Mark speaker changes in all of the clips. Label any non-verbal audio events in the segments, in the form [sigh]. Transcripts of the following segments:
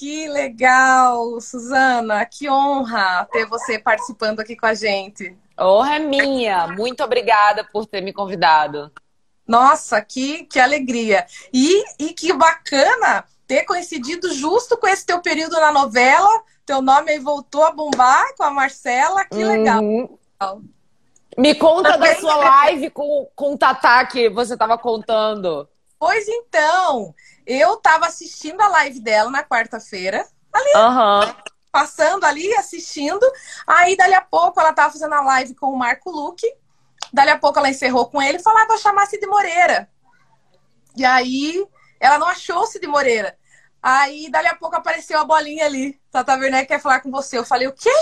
Speaker 1: Que legal, Suzana. Que honra ter você participando aqui com a gente.
Speaker 2: Honra é minha. Muito obrigada por ter me convidado.
Speaker 1: Nossa, que, que alegria. E, e que bacana ter coincidido justo com esse teu período na novela. Teu nome aí voltou a bombar com a Marcela. Que legal. Uhum.
Speaker 2: Me conta da sua live com, com o Tatá que você estava contando.
Speaker 1: Pois então, eu estava assistindo a live dela na quarta-feira. Ali,
Speaker 2: uhum.
Speaker 1: passando ali, assistindo. Aí, dali a pouco, ela estava fazendo a live com o Marco Luque. Dali a pouco, ela encerrou com ele e falou: ah, vou chamar Cid Moreira. E aí, ela não achou Cid Moreira. Aí, dali a pouco, apareceu a bolinha ali. Tata Werneck quer falar com você. Eu falei: o quê?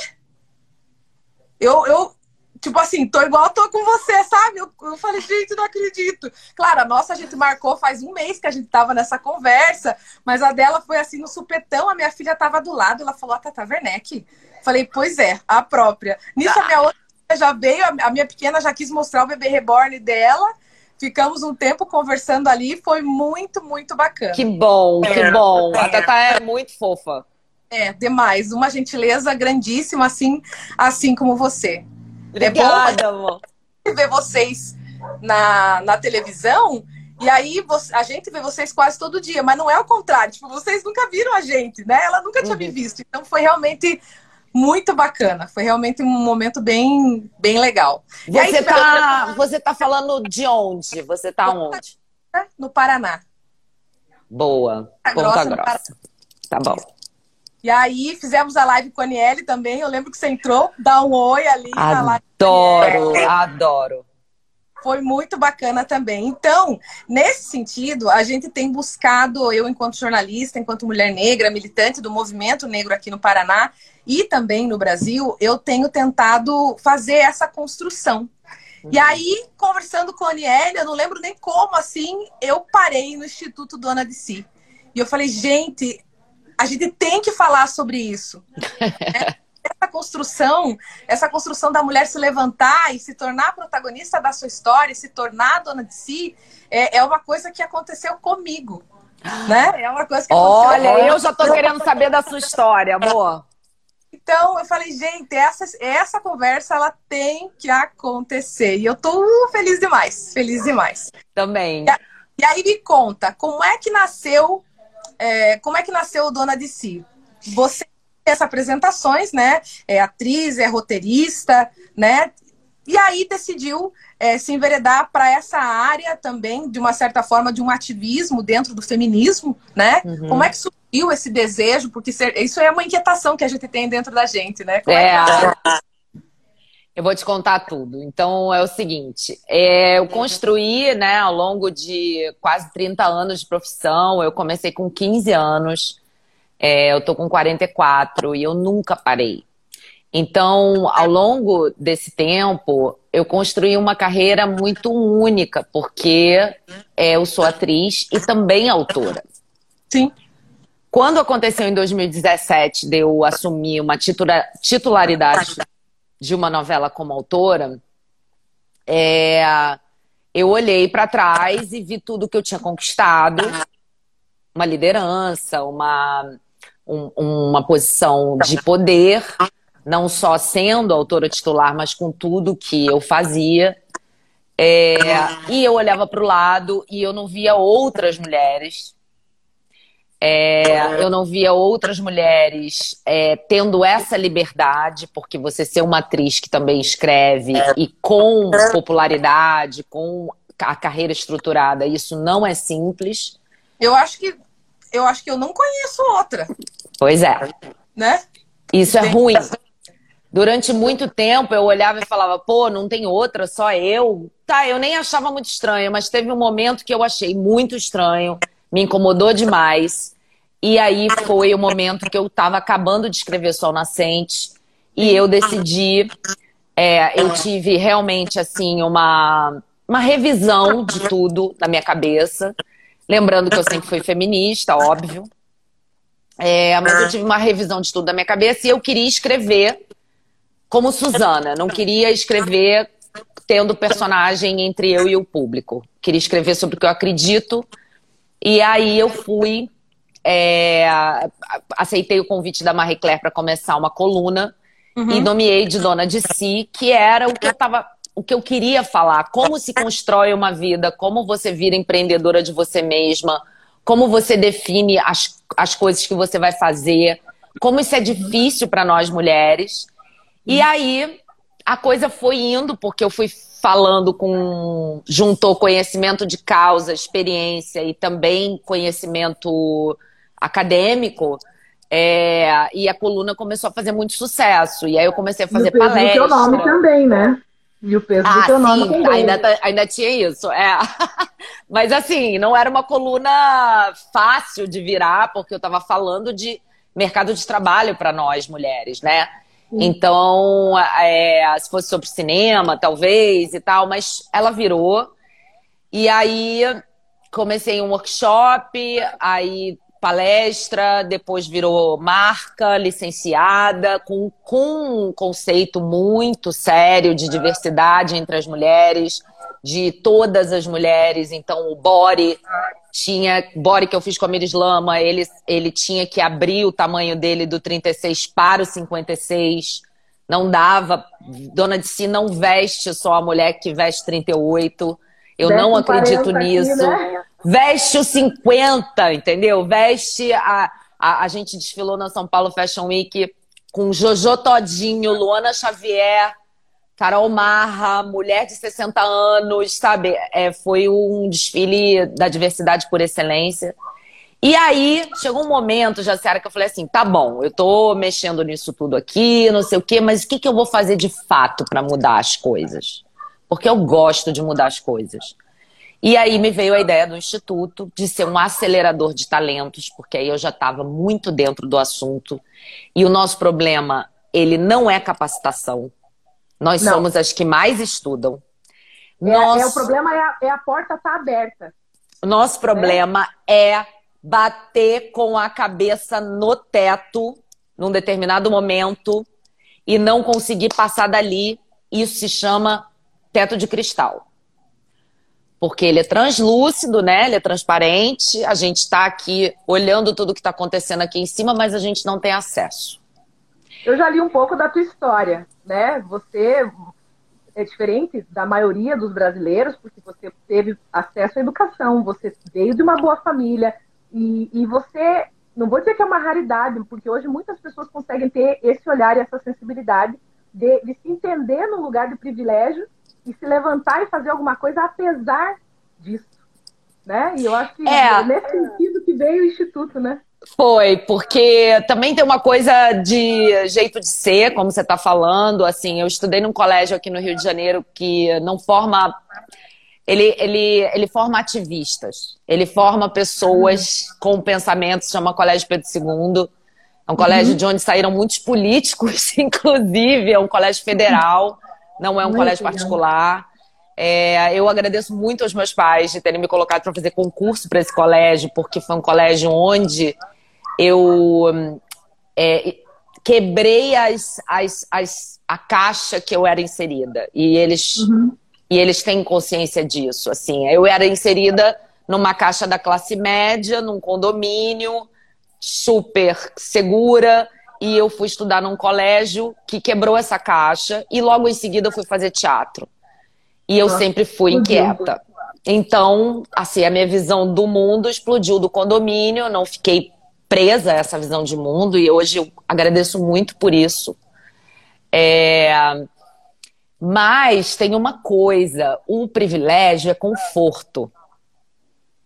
Speaker 1: Eu, eu, tipo assim, tô igual tô com você, sabe? Eu, eu, falei, gente, não acredito. Claro, a nossa a gente marcou faz um mês que a gente tava nessa conversa, mas a dela foi assim no supetão, a minha filha tava do lado, ela falou, a Tata Werneck. Falei, pois é, a própria. Nisso a minha outra já veio, a minha pequena já quis mostrar o bebê reborn dela. Ficamos um tempo conversando ali, foi muito, muito bacana.
Speaker 2: Que bom, que é. bom. A Tata é muito fofa.
Speaker 1: É, demais. Uma gentileza grandíssima, assim, assim como você.
Speaker 2: Obrigada, é bom [laughs]
Speaker 1: ver vocês na, na televisão e aí a gente vê vocês quase todo dia, mas não é o contrário. Tipo, vocês nunca viram a gente, né? Ela nunca tinha uhum. me visto. Então foi realmente muito bacana. Foi realmente um momento bem, bem legal.
Speaker 2: Você, aí, tá, você tá falando de onde? Você tá onde?
Speaker 1: No Paraná.
Speaker 2: Boa. Ponta Grossa. grossa. Tá bom.
Speaker 1: E aí fizemos a live com a Aniele também. Eu lembro que você entrou, dá um oi ali
Speaker 2: adoro, live. Adoro, adoro.
Speaker 1: Foi muito bacana também. Então, nesse sentido, a gente tem buscado, eu enquanto jornalista, enquanto mulher negra, militante do movimento negro aqui no Paraná e também no Brasil, eu tenho tentado fazer essa construção. Uhum. E aí, conversando com a Aniele, eu não lembro nem como assim, eu parei no Instituto Dona de Si. E eu falei, gente, a gente tem que falar sobre isso. [laughs] essa construção, essa construção da mulher se levantar e se tornar protagonista da sua história, se tornar dona de si, é, é uma coisa que aconteceu comigo. Né? É uma coisa que
Speaker 2: Olha, eu já tô querendo saber da sua história, amor.
Speaker 1: Então, eu falei, gente, essa, essa conversa ela tem que acontecer. E eu tô feliz demais, feliz demais.
Speaker 2: Também.
Speaker 1: E, e aí me conta, como é que nasceu é, como é que nasceu o Dona de Si? Você fez apresentações, né? É atriz, é roteirista, né? E aí decidiu é, se enveredar para essa área também, de uma certa forma, de um ativismo dentro do feminismo, né? Uhum. Como é que surgiu esse desejo? Porque isso é uma inquietação que a gente tem dentro da gente, né? Como
Speaker 2: é, é que... Eu vou te contar tudo. Então é o seguinte: é, eu construí, né, ao longo de quase 30 anos de profissão, eu comecei com 15 anos, é, eu tô com 44 e eu nunca parei. Então, ao longo desse tempo, eu construí uma carreira muito única, porque é, eu sou atriz e também autora.
Speaker 1: Sim.
Speaker 2: Quando aconteceu em 2017 de eu assumir uma titularidade de uma novela como autora, é, eu olhei para trás e vi tudo que eu tinha conquistado, uma liderança, uma, um, uma posição de poder, não só sendo autora titular, mas com tudo que eu fazia. É, e eu olhava para o lado e eu não via outras mulheres é, eu não via outras mulheres é, tendo essa liberdade, porque você ser uma atriz que também escreve e com popularidade, com a carreira estruturada, isso não é simples.
Speaker 1: Eu acho que eu acho que eu não conheço outra.
Speaker 2: Pois é.
Speaker 1: Né?
Speaker 2: Isso é ruim. Durante muito tempo eu olhava e falava, pô, não tem outra, só eu. Tá, eu nem achava muito estranho, mas teve um momento que eu achei muito estranho me incomodou demais. E aí foi o momento que eu estava acabando de escrever Sol Nascente e eu decidi, é, eu tive realmente assim uma, uma revisão de tudo na minha cabeça. Lembrando que eu sempre fui feminista, óbvio. É, mas eu tive uma revisão de tudo na minha cabeça e eu queria escrever como Suzana. Não queria escrever tendo personagem entre eu e o público. Queria escrever sobre o que eu acredito e aí eu fui é, aceitei o convite da Marie Claire para começar uma coluna uhum. e nomeei de dona de si, que era o que eu tava, o que eu queria falar, como se constrói uma vida, como você vira empreendedora de você mesma, como você define as, as coisas que você vai fazer, como isso é difícil para nós mulheres. E aí a coisa foi indo, porque eu fui falando com. juntou conhecimento de causa, experiência e também conhecimento acadêmico. É, e a coluna começou a fazer muito sucesso. E aí eu comecei a fazer palestras. E o
Speaker 3: teu nome também, né? E o peso ah, do teu nome também.
Speaker 2: Ainda, tá, ainda tinha isso, é. [laughs] Mas assim, não era uma coluna fácil de virar, porque eu estava falando de mercado de trabalho para nós mulheres, né? Então, é, se fosse sobre cinema, talvez e tal, mas ela virou. E aí comecei um workshop, aí palestra, depois virou marca, licenciada, com, com um conceito muito sério de diversidade entre as mulheres, de todas as mulheres. Então, o body tinha, body que eu fiz com a Miris Lama, ele, ele tinha que abrir o tamanho dele do 36 para o 56. Não dava. Dona de si não veste só a mulher que veste 38. Eu veste não acredito nisso. Aqui, né? Veste o 50, entendeu? Veste a, a. A gente desfilou na São Paulo Fashion Week com Jojo Todinho, Luana Xavier, Carol Marra, mulher de 60 anos, sabe? É, foi um desfile da diversidade por excelência. E aí, chegou um momento, Jaciara, que eu falei assim: tá bom, eu tô mexendo nisso tudo aqui, não sei o quê, mas o que, que eu vou fazer de fato para mudar as coisas? Porque eu gosto de mudar as coisas. E aí me veio a ideia do Instituto de ser um acelerador de talentos, porque aí eu já estava muito dentro do assunto. E o nosso problema, ele não é capacitação, nós Não. somos as que mais estudam.
Speaker 3: É, Nosso... é o problema é a, é a porta estar tá aberta.
Speaker 2: Nosso problema é. é bater com a cabeça no teto num determinado momento e não conseguir passar dali. Isso se chama teto de cristal. Porque ele é translúcido, né? Ele é transparente. A gente está aqui olhando tudo que está acontecendo aqui em cima, mas a gente não tem acesso.
Speaker 3: Eu já li um pouco da tua história, né? Você é diferente da maioria dos brasileiros, porque você teve acesso à educação, você veio de uma boa família e, e você, não vou dizer que é uma raridade, porque hoje muitas pessoas conseguem ter esse olhar e essa sensibilidade de, de se entender no lugar de privilégio e se levantar e fazer alguma coisa apesar disso, né? E eu acho que é, é nesse sentido que veio o Instituto, né?
Speaker 2: Foi, porque também tem uma coisa de jeito de ser, como você está falando. Assim, eu estudei num colégio aqui no Rio de Janeiro que não forma. Ele, ele, ele forma ativistas, ele forma pessoas com pensamentos, chama Colégio Pedro II. É um colégio uhum. de onde saíram muitos políticos, [laughs] inclusive, é um colégio federal, não é um muito colégio particular. É, eu agradeço muito aos meus pais de terem me colocado para fazer concurso para esse colégio, porque foi um colégio onde eu é, quebrei as, as, as, a caixa que eu era inserida. E eles, uhum. e eles têm consciência disso. Assim, eu era inserida numa caixa da classe média, num condomínio super segura. E eu fui estudar num colégio que quebrou essa caixa. E logo em seguida eu fui fazer teatro. E eu sempre fui inquieta. Então, assim, a minha visão do mundo explodiu do condomínio, eu não fiquei presa a essa visão de mundo e hoje eu agradeço muito por isso. É... Mas tem uma coisa, o privilégio é conforto.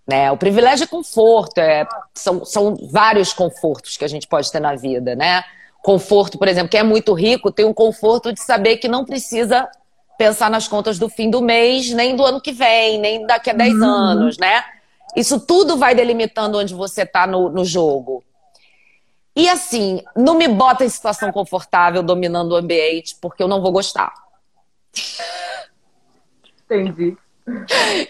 Speaker 2: Né? O privilégio é conforto, é... São, são vários confortos que a gente pode ter na vida, né? Conforto, por exemplo, quem é muito rico tem o conforto de saber que não precisa pensar nas contas do fim do mês, nem do ano que vem, nem daqui a 10 uhum. anos, né? Isso tudo vai delimitando onde você está no, no jogo. E assim, não me bota em situação confortável dominando o ambiente, porque eu não vou gostar.
Speaker 3: Entendi.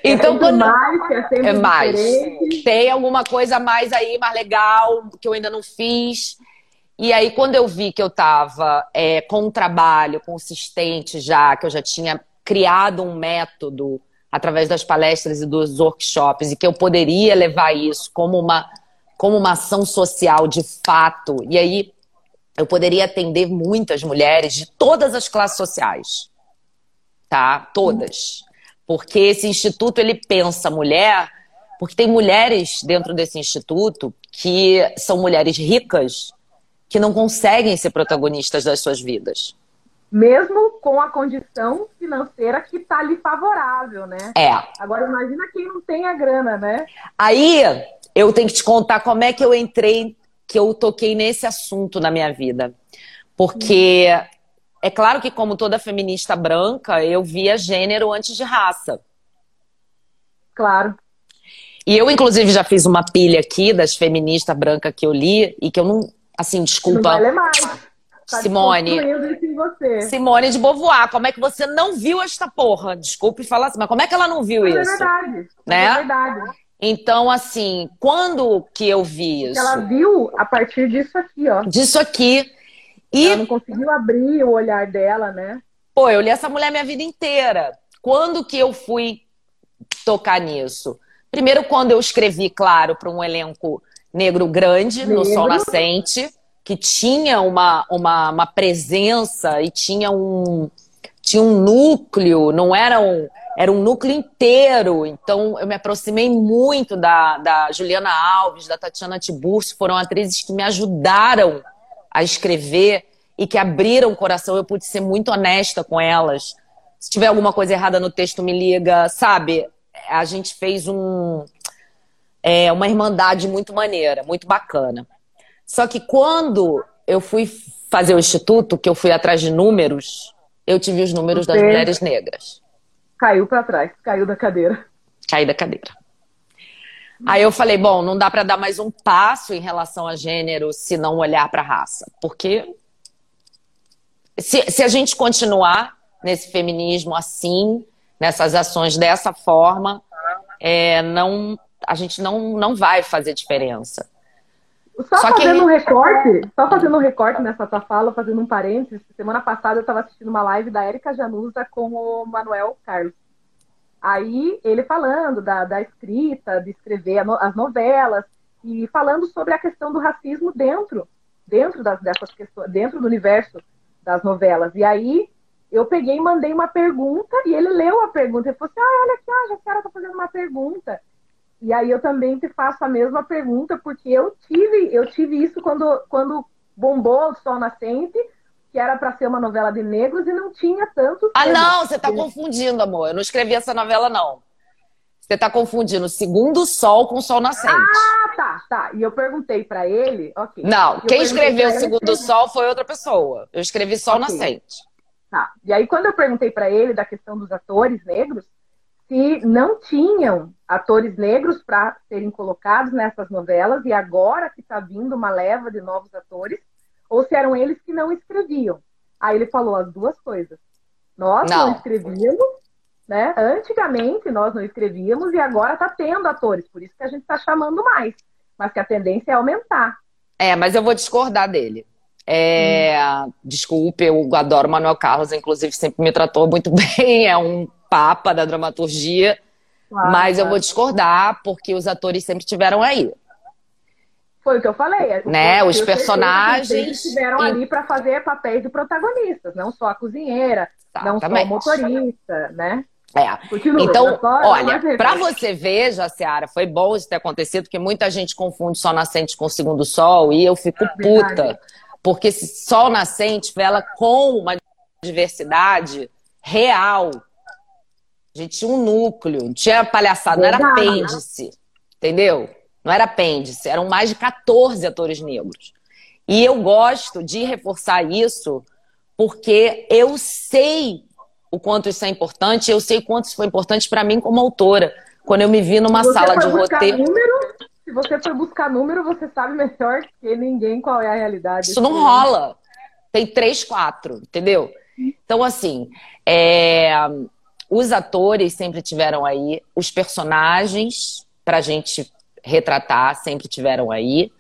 Speaker 2: Então,
Speaker 3: é quando... mais, é, é mais.
Speaker 2: Diferente. Tem alguma coisa mais aí, mais legal, que eu ainda não fiz. E aí, quando eu vi que eu estava é, com um trabalho consistente já, que eu já tinha criado um método através das palestras e dos workshops, e que eu poderia levar isso como uma como uma ação social de fato. E aí eu poderia atender muitas mulheres de todas as classes sociais. Tá? Todas. Porque esse instituto ele pensa mulher, porque tem mulheres dentro desse instituto que são mulheres ricas que não conseguem ser protagonistas das suas vidas.
Speaker 3: Mesmo com a condição financeira que está ali favorável, né?
Speaker 2: É.
Speaker 3: Agora imagina quem não tem a grana, né?
Speaker 2: Aí eu tenho que te contar como é que eu entrei, que eu toquei nesse assunto na minha vida. Porque é claro que, como toda feminista branca, eu via gênero antes de raça.
Speaker 3: Claro.
Speaker 2: E eu, inclusive, já fiz uma pilha aqui das feministas brancas que eu li e que eu não. Assim, desculpa. Não
Speaker 3: mais.
Speaker 2: Tá [laughs] Simone. Simone de Beauvoir, como é que você não viu esta porra? Desculpe falar assim, mas como é que ela não viu
Speaker 3: mas
Speaker 2: isso?
Speaker 3: É verdade.
Speaker 2: Né?
Speaker 3: É verdade.
Speaker 2: Então, assim, quando que eu vi isso?
Speaker 3: Ela viu a partir disso aqui, ó.
Speaker 2: Disso aqui. E...
Speaker 3: Ela não conseguiu abrir o olhar dela, né?
Speaker 2: Pô, eu li essa mulher minha vida inteira. Quando que eu fui tocar nisso? Primeiro, quando eu escrevi, claro, para um elenco negro grande negro. no Sol Nascente, que tinha uma, uma, uma, presença e tinha um, tinha um núcleo, não era um, era um núcleo inteiro. Então, eu me aproximei muito da, da Juliana Alves, da Tatiana Tiburcio, foram atrizes que me ajudaram a escrever e que abriram o coração. Eu pude ser muito honesta com elas. Se tiver alguma coisa errada no texto, me liga, sabe? a gente fez um, é, uma irmandade muito maneira, muito bacana. Só que quando eu fui fazer o instituto, que eu fui atrás de números, eu tive os números Você das mulheres negras.
Speaker 3: Caiu para trás, caiu da cadeira.
Speaker 2: Caí da cadeira. Aí eu falei, bom, não dá para dar mais um passo em relação a gênero se não olhar para raça, porque se, se a gente continuar nesse feminismo assim, nessas ações dessa forma, é, não, a gente não, não vai fazer diferença.
Speaker 3: Só, só fazendo que... um recorte, só fazendo um recorte nessa tua fala, fazendo um parênteses, semana passada eu estava assistindo uma live da Érica Januza com o Manuel Carlos. Aí ele falando da, da escrita, de escrever as novelas, e falando sobre a questão do racismo dentro, dentro das, dessas questões, dentro do universo das novelas. E aí eu peguei e mandei uma pergunta e ele leu a pergunta. Ele falou assim: ah, olha aqui, a Jaciara está fazendo uma pergunta. E aí eu também te faço a mesma pergunta, porque eu tive, eu tive isso quando, quando bombou o Sol Nascente, que era para ser uma novela de negros e não tinha tanto.
Speaker 2: Ah, não, você está confundindo, amor. Eu não escrevi essa novela, não. Você está confundindo Segundo Sol com Sol Nascente.
Speaker 3: Ah, tá, tá. E eu perguntei para ele, ok.
Speaker 2: Não, quem escreveu Segundo Sol foi outra pessoa. Eu escrevi Sol okay. Nascente.
Speaker 3: Tá. E aí, quando eu perguntei para ele da questão dos atores negros, se não tinham atores negros para serem colocados nessas novelas, e agora que está vindo uma leva de novos atores, ou se eram eles que não escreviam. Aí ele falou as duas coisas. Nós não, não escrevíamos, né? Antigamente nós não escrevíamos e agora está tendo atores, por isso que a gente está chamando mais. Mas que a tendência é aumentar.
Speaker 2: É, mas eu vou discordar dele. É, hum. Desculpe, eu adoro Manuel Carlos, inclusive sempre me tratou muito [laughs] bem, é um papa da dramaturgia, claro, mas eu vou discordar porque os atores sempre tiveram aí.
Speaker 3: Foi o que eu falei.
Speaker 2: Né? Os personagens.
Speaker 3: Estiveram e... ali para fazer papéis de protagonistas, não só a cozinheira, Exatamente. não só o motorista, né?
Speaker 2: É. Continua, então, olha, para você ver, Jaciara, foi bom isso ter acontecido, porque muita gente confunde Sol Nascente com Segundo Sol, e eu fico é puta, porque esse sol nascente vela com uma diversidade real. A gente tinha um núcleo, não tinha palhaçada, não era apêndice, entendeu? Não era apêndice, eram mais de 14 atores negros. E eu gosto de reforçar isso porque eu sei o quanto isso é importante, eu sei o quanto isso foi importante para mim como autora. Quando eu me vi numa sala de roteiro.
Speaker 3: Número, se você for buscar número, você sabe melhor que ninguém qual é a realidade.
Speaker 2: Isso não rola. Tem três, quatro, entendeu? Então, assim, é... os atores sempre tiveram aí, os personagens, pra gente retratar, sempre tiveram aí.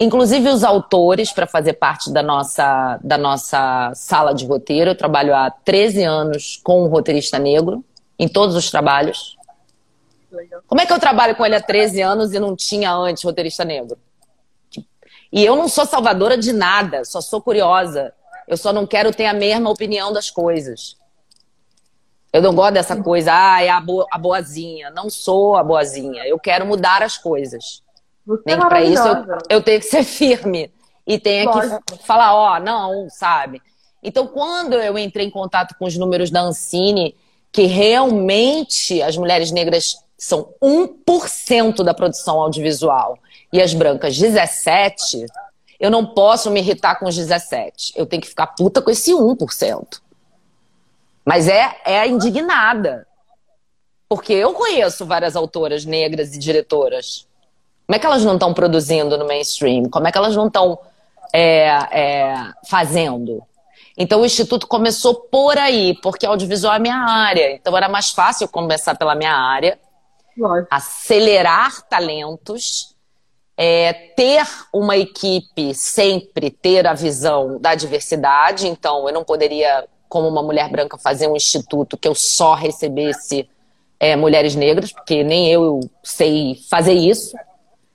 Speaker 2: Inclusive os autores, para fazer parte da nossa, da nossa sala de roteiro. Eu trabalho há 13 anos com um roteirista negro, em todos os trabalhos. Como é que eu trabalho com ele há 13 anos e não tinha antes roteirista negro? E eu não sou salvadora de nada, só sou curiosa. Eu só não quero ter a mesma opinião das coisas. Eu não gosto dessa coisa, ah, é a, bo a boazinha. Não sou a boazinha. Eu quero mudar as coisas. Você Nem é para isso eu, eu, tenho que ser [laughs] firme. E tenho que falar, ó, oh, não, sabe? Então, quando eu entrei em contato com os números da Ancine, que realmente as mulheres negras são 1% da produção audiovisual e as brancas 17%, eu não posso me irritar com os 17%. Eu tenho que ficar puta com esse 1%. Mas é, é indignada. Porque eu conheço várias autoras negras e diretoras. Como é que elas não estão produzindo no mainstream? Como é que elas não estão é, é, fazendo? Então o Instituto começou por aí, porque audiovisual é minha área. Então era mais fácil começar pela minha área, Lógico. acelerar talentos, é, ter uma equipe, sempre ter a visão da diversidade. Então eu não poderia como uma mulher branca, fazer um instituto que eu só recebesse é, mulheres negras, porque nem eu sei fazer isso.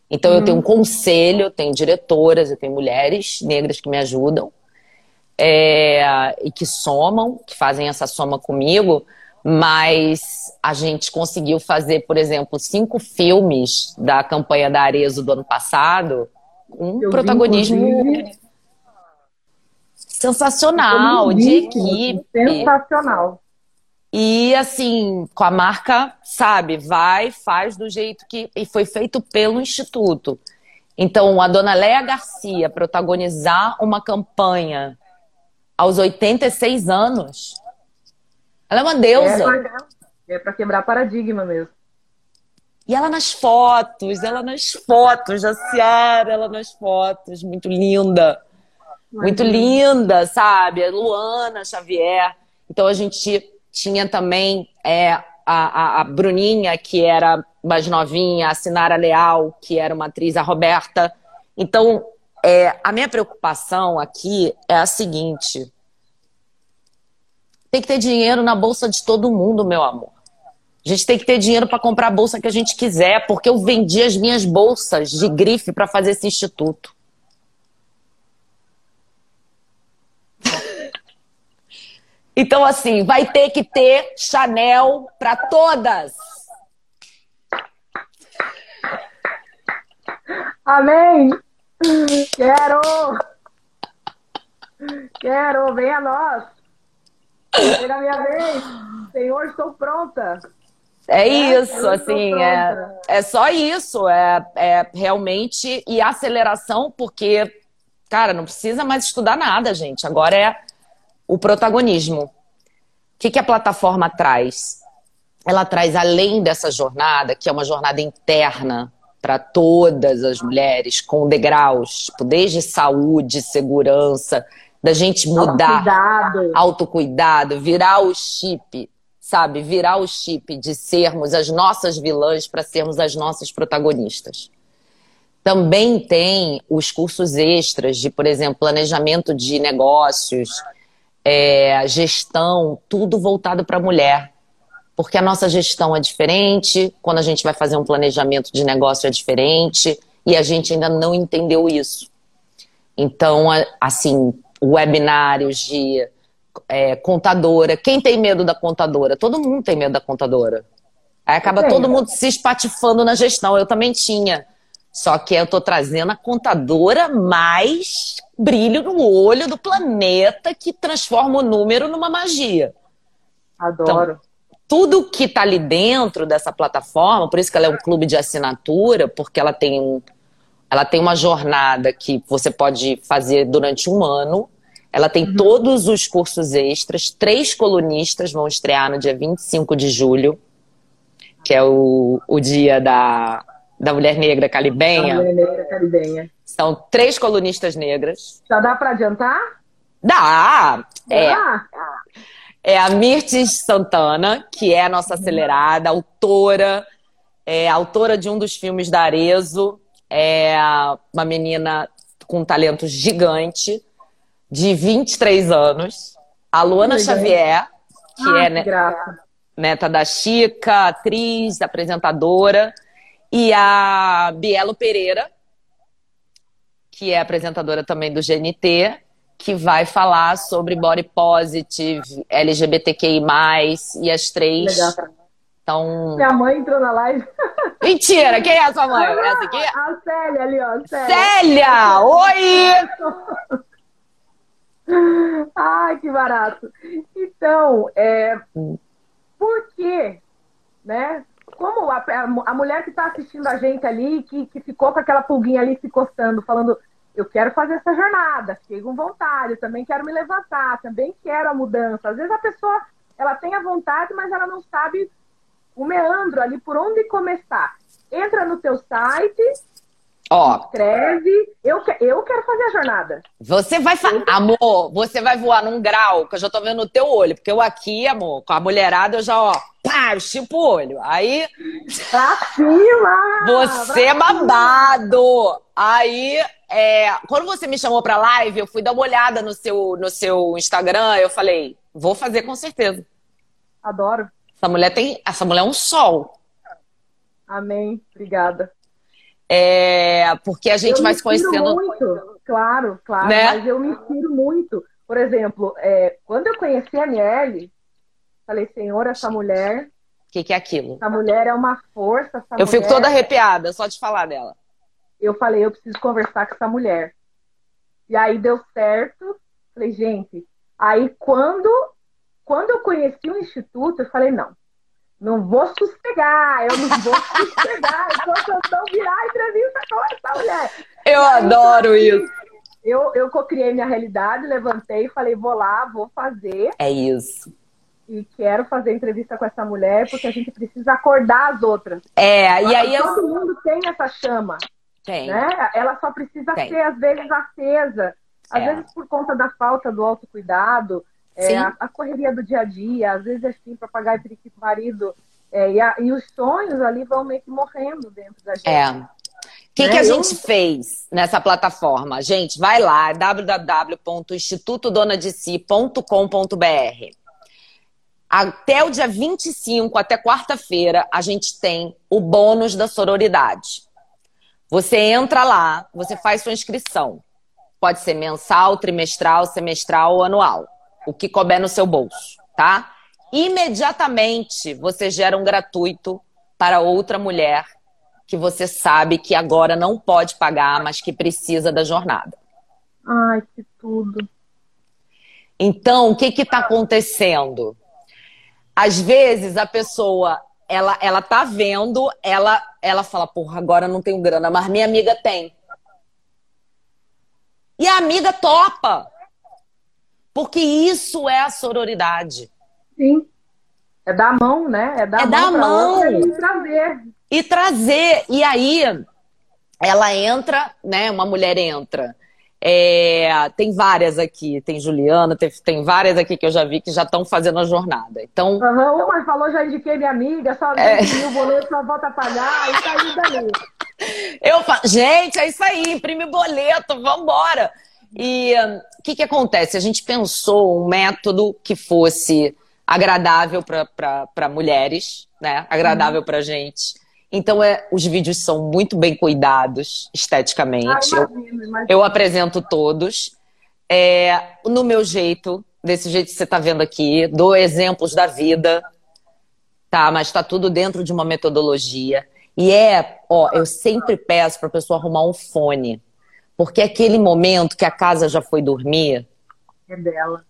Speaker 2: Então uhum. eu tenho um conselho, eu tenho diretoras, eu tenho mulheres negras que me ajudam é, e que somam, que fazem essa soma comigo. Mas a gente conseguiu fazer, por exemplo, cinco filmes da campanha da Arezo do ano passado, um eu protagonismo vi, sensacional, de equipe.
Speaker 3: Sensacional.
Speaker 2: E assim, com a marca, sabe, vai, faz do jeito que. E foi feito pelo Instituto. Então, a dona Léa Garcia protagonizar uma campanha aos 86 anos. Ela é uma deusa.
Speaker 3: É para quebrar paradigma mesmo.
Speaker 2: E ela nas fotos, ela nas fotos da Ciara, ela nas fotos, muito linda muito linda, sabe? Luana Xavier. Então a gente tinha também é, a, a, a, Bruninha, que era mais novinha, a Sinara Leal, que era uma atriz, a Roberta. Então, é, a minha preocupação aqui é a seguinte: tem que ter dinheiro na bolsa de todo mundo, meu amor. A gente tem que ter dinheiro para comprar a bolsa que a gente quiser, porque eu vendi as minhas bolsas de grife para fazer esse instituto. Então, assim, vai ter que ter Chanel para todas.
Speaker 3: Amém! Quero! Quero, venha a nós! Chega a minha vez! Senhor, estou pronta!
Speaker 2: É isso, assim, é, é só isso, é, é realmente, e aceleração, porque, cara, não precisa mais estudar nada, gente. Agora é o protagonismo. O que, que a plataforma traz? Ela traz, além dessa jornada, que é uma jornada interna para todas as mulheres, com degraus, tipo, desde saúde, segurança, da gente mudar, autocuidado. autocuidado, virar o chip, sabe? Virar o chip de sermos as nossas vilãs para sermos as nossas protagonistas. Também tem os cursos extras de, por exemplo, planejamento de negócios, é, gestão, tudo voltado para a mulher. Porque a nossa gestão é diferente, quando a gente vai fazer um planejamento de negócio é diferente, e a gente ainda não entendeu isso. Então, assim, webinários de é, contadora. Quem tem medo da contadora? Todo mundo tem medo da contadora. Aí acaba todo mundo se espatifando na gestão. Eu também tinha. Só que eu estou trazendo a contadora mais brilho no olho do planeta que transforma o número numa magia.
Speaker 3: Adoro. Então,
Speaker 2: tudo que está ali dentro dessa plataforma, por isso que ela é um clube de assinatura, porque ela tem, um, ela tem uma jornada que você pode fazer durante um ano. Ela tem uhum. todos os cursos extras. Três colunistas vão estrear no dia 25 de julho, que é o, o dia da, da Mulher Negra Caribenha.
Speaker 3: Mulher Negra Caribenha.
Speaker 2: São três colunistas negras.
Speaker 3: Já dá para adiantar?
Speaker 2: Dá! É. É a Mirtes Santana, que é a nossa acelerada, autora, é autora de um dos filmes da Arezo, é uma menina com um talento gigante, de 23 anos. A Luana Xavier, que ah, é neta da Chica, atriz, apresentadora e a Bielo Pereira, que é apresentadora também do GNT, que vai falar sobre body positive, LGBTQI+, e as três.
Speaker 3: Legal.
Speaker 2: Então...
Speaker 3: Minha mãe entrou na live.
Speaker 2: Mentira! Quem é a sua mãe? Ah, Essa aqui?
Speaker 3: A Célia ali, ó. Célia!
Speaker 2: Célia! Oi! [laughs]
Speaker 3: Ai, que barato. Então, é, por quê? Né? Como a, a mulher que está assistindo a gente ali, que, que ficou com aquela pulguinha ali se coçando, falando, eu quero fazer essa jornada, fiquei com vontade, também quero me levantar, também quero a mudança. Às vezes a pessoa, ela tem a vontade, mas ela não sabe o meandro ali, por onde começar. Entra no teu site,
Speaker 2: Ó,
Speaker 3: escreve. Eu, eu quero fazer a jornada.
Speaker 2: Você vai fazer. Amor, você vai voar num grau que eu já tô vendo no teu olho. Porque eu aqui, amor, com a mulherada, eu já, ó, pá, estipo o olho. Aí.
Speaker 3: Pra cima!
Speaker 2: Você é babado! Aí, é, quando você me chamou pra live, eu fui dar uma olhada no seu, no seu Instagram. Eu falei, vou fazer com certeza.
Speaker 3: Adoro.
Speaker 2: Essa mulher tem. Essa mulher é um sol.
Speaker 3: Amém. Obrigada.
Speaker 2: É, porque a gente
Speaker 3: eu
Speaker 2: vai se conhecendo.
Speaker 3: Muito, claro, claro,
Speaker 2: né?
Speaker 3: mas eu me inspiro muito. Por exemplo, é, quando eu conheci a Miele, falei, Senhor, essa mulher.
Speaker 2: O que, que é aquilo?
Speaker 3: Essa mulher é uma força. eu
Speaker 2: mulher... fico toda arrepiada só de falar dela.
Speaker 3: Eu falei, eu preciso conversar com essa mulher. E aí deu certo. Falei, gente. Aí quando, quando eu conheci o Instituto, eu falei, não, não vou sossegar, eu não vou [laughs] sossegar enquanto eu não virar a entrevista com essa mulher.
Speaker 2: Eu aí, adoro isso.
Speaker 3: Eu, eu criei minha realidade, levantei e falei, vou lá, vou fazer.
Speaker 2: É isso.
Speaker 3: E quero fazer entrevista com essa mulher, porque a gente precisa acordar as outras.
Speaker 2: É, e aí
Speaker 3: todo
Speaker 2: eu...
Speaker 3: mundo tem essa chama.
Speaker 2: Tem.
Speaker 3: Né? Ela só precisa
Speaker 2: tem.
Speaker 3: ser, às vezes, acesa. Às
Speaker 2: É.
Speaker 3: vezes por conta da falta do autocuidado, é, a, a correria do dia a dia, às vezes assim, para pagar periquito marido. é, e, a- e os sonhos ali vão meio que morrendo dentro da gente.
Speaker 2: É. O que,
Speaker 3: Né?
Speaker 2: que a
Speaker 3: Eu-
Speaker 2: gente fez nessa plataforma? Gente, vai lá, www.institutodonadesi.com.br. Até o dia 25, até quarta-feira, a gente tem o bônus da sororidade. Você entra lá, você faz sua inscrição. Pode ser mensal, trimestral, semestral ou anual. O que couber no seu bolso, tá? Imediatamente você gera um gratuito para outra mulher que você sabe que agora não pode pagar, mas que precisa da jornada.
Speaker 3: Ai, que tudo.
Speaker 2: Então, o que está acontecendo? Às vezes a pessoa ela ela tá vendo, ela ela fala, porra, agora não tenho grana, mas minha amiga tem. E a amiga topa. Porque isso é a sororidade.
Speaker 3: Sim. É dar a mão, né? É dar
Speaker 2: É
Speaker 3: a mão, e trazer.
Speaker 2: e trazer. E aí ela entra, né? Uma mulher entra. É, tem várias aqui, tem Juliana, tem, tem várias aqui que eu já vi que já estão fazendo a jornada. Então,
Speaker 3: Uma falou, já indiquei minha amiga, só
Speaker 2: É.
Speaker 3: é. o boleto, só volta a pagar e saiu dali.
Speaker 2: eu falo, gente, é isso aí, imprime boleto, vambora. E o que, que acontece? A gente pensou um método que fosse agradável para mulheres, né? Agradável para gente. Então, é, os vídeos são muito bem cuidados
Speaker 3: Ah,
Speaker 2: esteticamente. Eu-
Speaker 3: imagino, imagino.
Speaker 2: Eu apresento todos. É, no meu jeito, desse jeito que você está vendo aqui, dou exemplos da vida, tá? Mas está tudo dentro de uma metodologia. E é, ó, eu sempre peço para a pessoa arrumar um fone. Porque é aquele momento que a casa já foi dormir,
Speaker 3: É dela.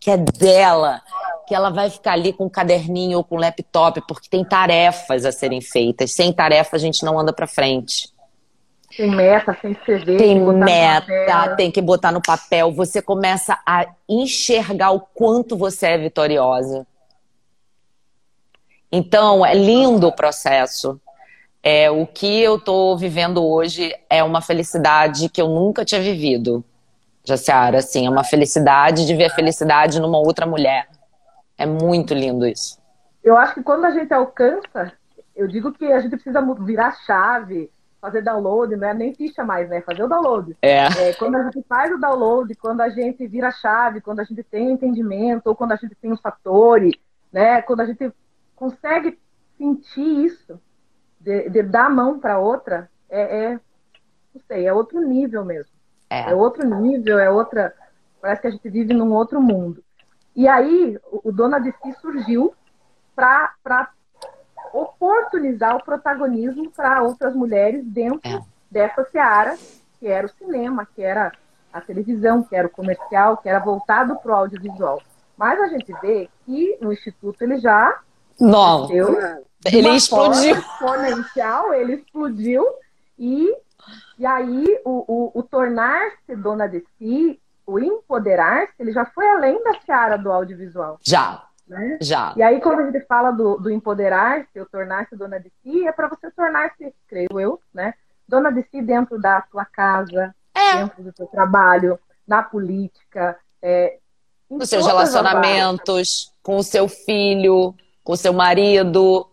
Speaker 2: que é dela, que ela vai ficar ali com um caderninho ou com um laptop, porque tem tarefas a serem feitas. Sem tarefa a gente não anda para frente.
Speaker 3: Tem meta, tem CV.
Speaker 2: Tem meta, tem que botar no papel. Você começa a enxergar o quanto você é vitoriosa. Então, é lindo o processo. É, o que eu estou vivendo hoje é uma felicidade que eu nunca tinha vivido, Jaciara. Assim, é uma felicidade de ver a felicidade numa outra mulher. É muito lindo isso.
Speaker 3: Eu acho que quando a gente alcança, eu digo que a gente precisa virar chave, fazer download, não é nem ficha mais, né? Fazer o download.
Speaker 2: É.
Speaker 3: É, quando a gente faz o download, quando a gente vira chave, quando a gente tem entendimento, ou quando a gente tem os fatores, né? Quando a gente consegue sentir isso, de, de dar a mão para outra, é, é sei, é outro nível mesmo. É. é outro nível, é outra. Parece que a gente vive num outro mundo. E aí, o, o Dona de Si surgiu para oportunizar o protagonismo para outras mulheres dentro é. dessa seara, que era o cinema, que era a televisão, que era o comercial, que era voltado para o audiovisual. Mas a gente vê que no Instituto ele já.
Speaker 2: Não. Ele explodiu.
Speaker 3: Exponencial, ele explodiu. E, e aí o, o, o tornar-se dona de si, o empoderar-se, ele já foi além da seara do audiovisual.
Speaker 2: Já. Né? Já.
Speaker 3: E aí, quando a gente fala do, do empoderar-se, o tornar-se dona de si, é para você tornar-se, creio eu, né? Dona de si dentro da sua casa, é. dentro do seu trabalho, na política, é,
Speaker 2: nos seus relacionamentos, com o seu filho, com o seu marido,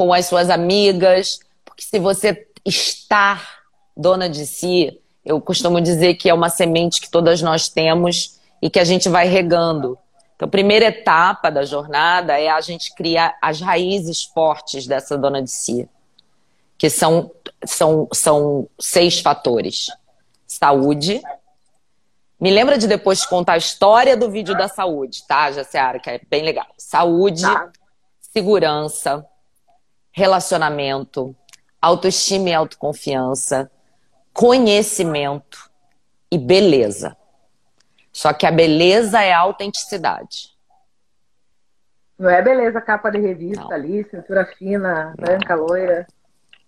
Speaker 2: com as suas amigas. Porque se você estar dona de si, eu costumo dizer que é uma semente que todas nós temos e que a gente vai regando. Então, a primeira etapa da jornada é a gente criar as raízes fortes dessa dona de si, que são, são, são seis fatores: saúde, me lembra de depois contar a história do vídeo da saúde, tá, Jaciara? Que é bem legal. Saúde, tá. segurança, relacionamento, autoestima e autoconfiança, conhecimento e beleza. Só que a beleza é a autenticidade.
Speaker 3: Não é beleza capa de revista Não. ali, cintura fina, branca, loira.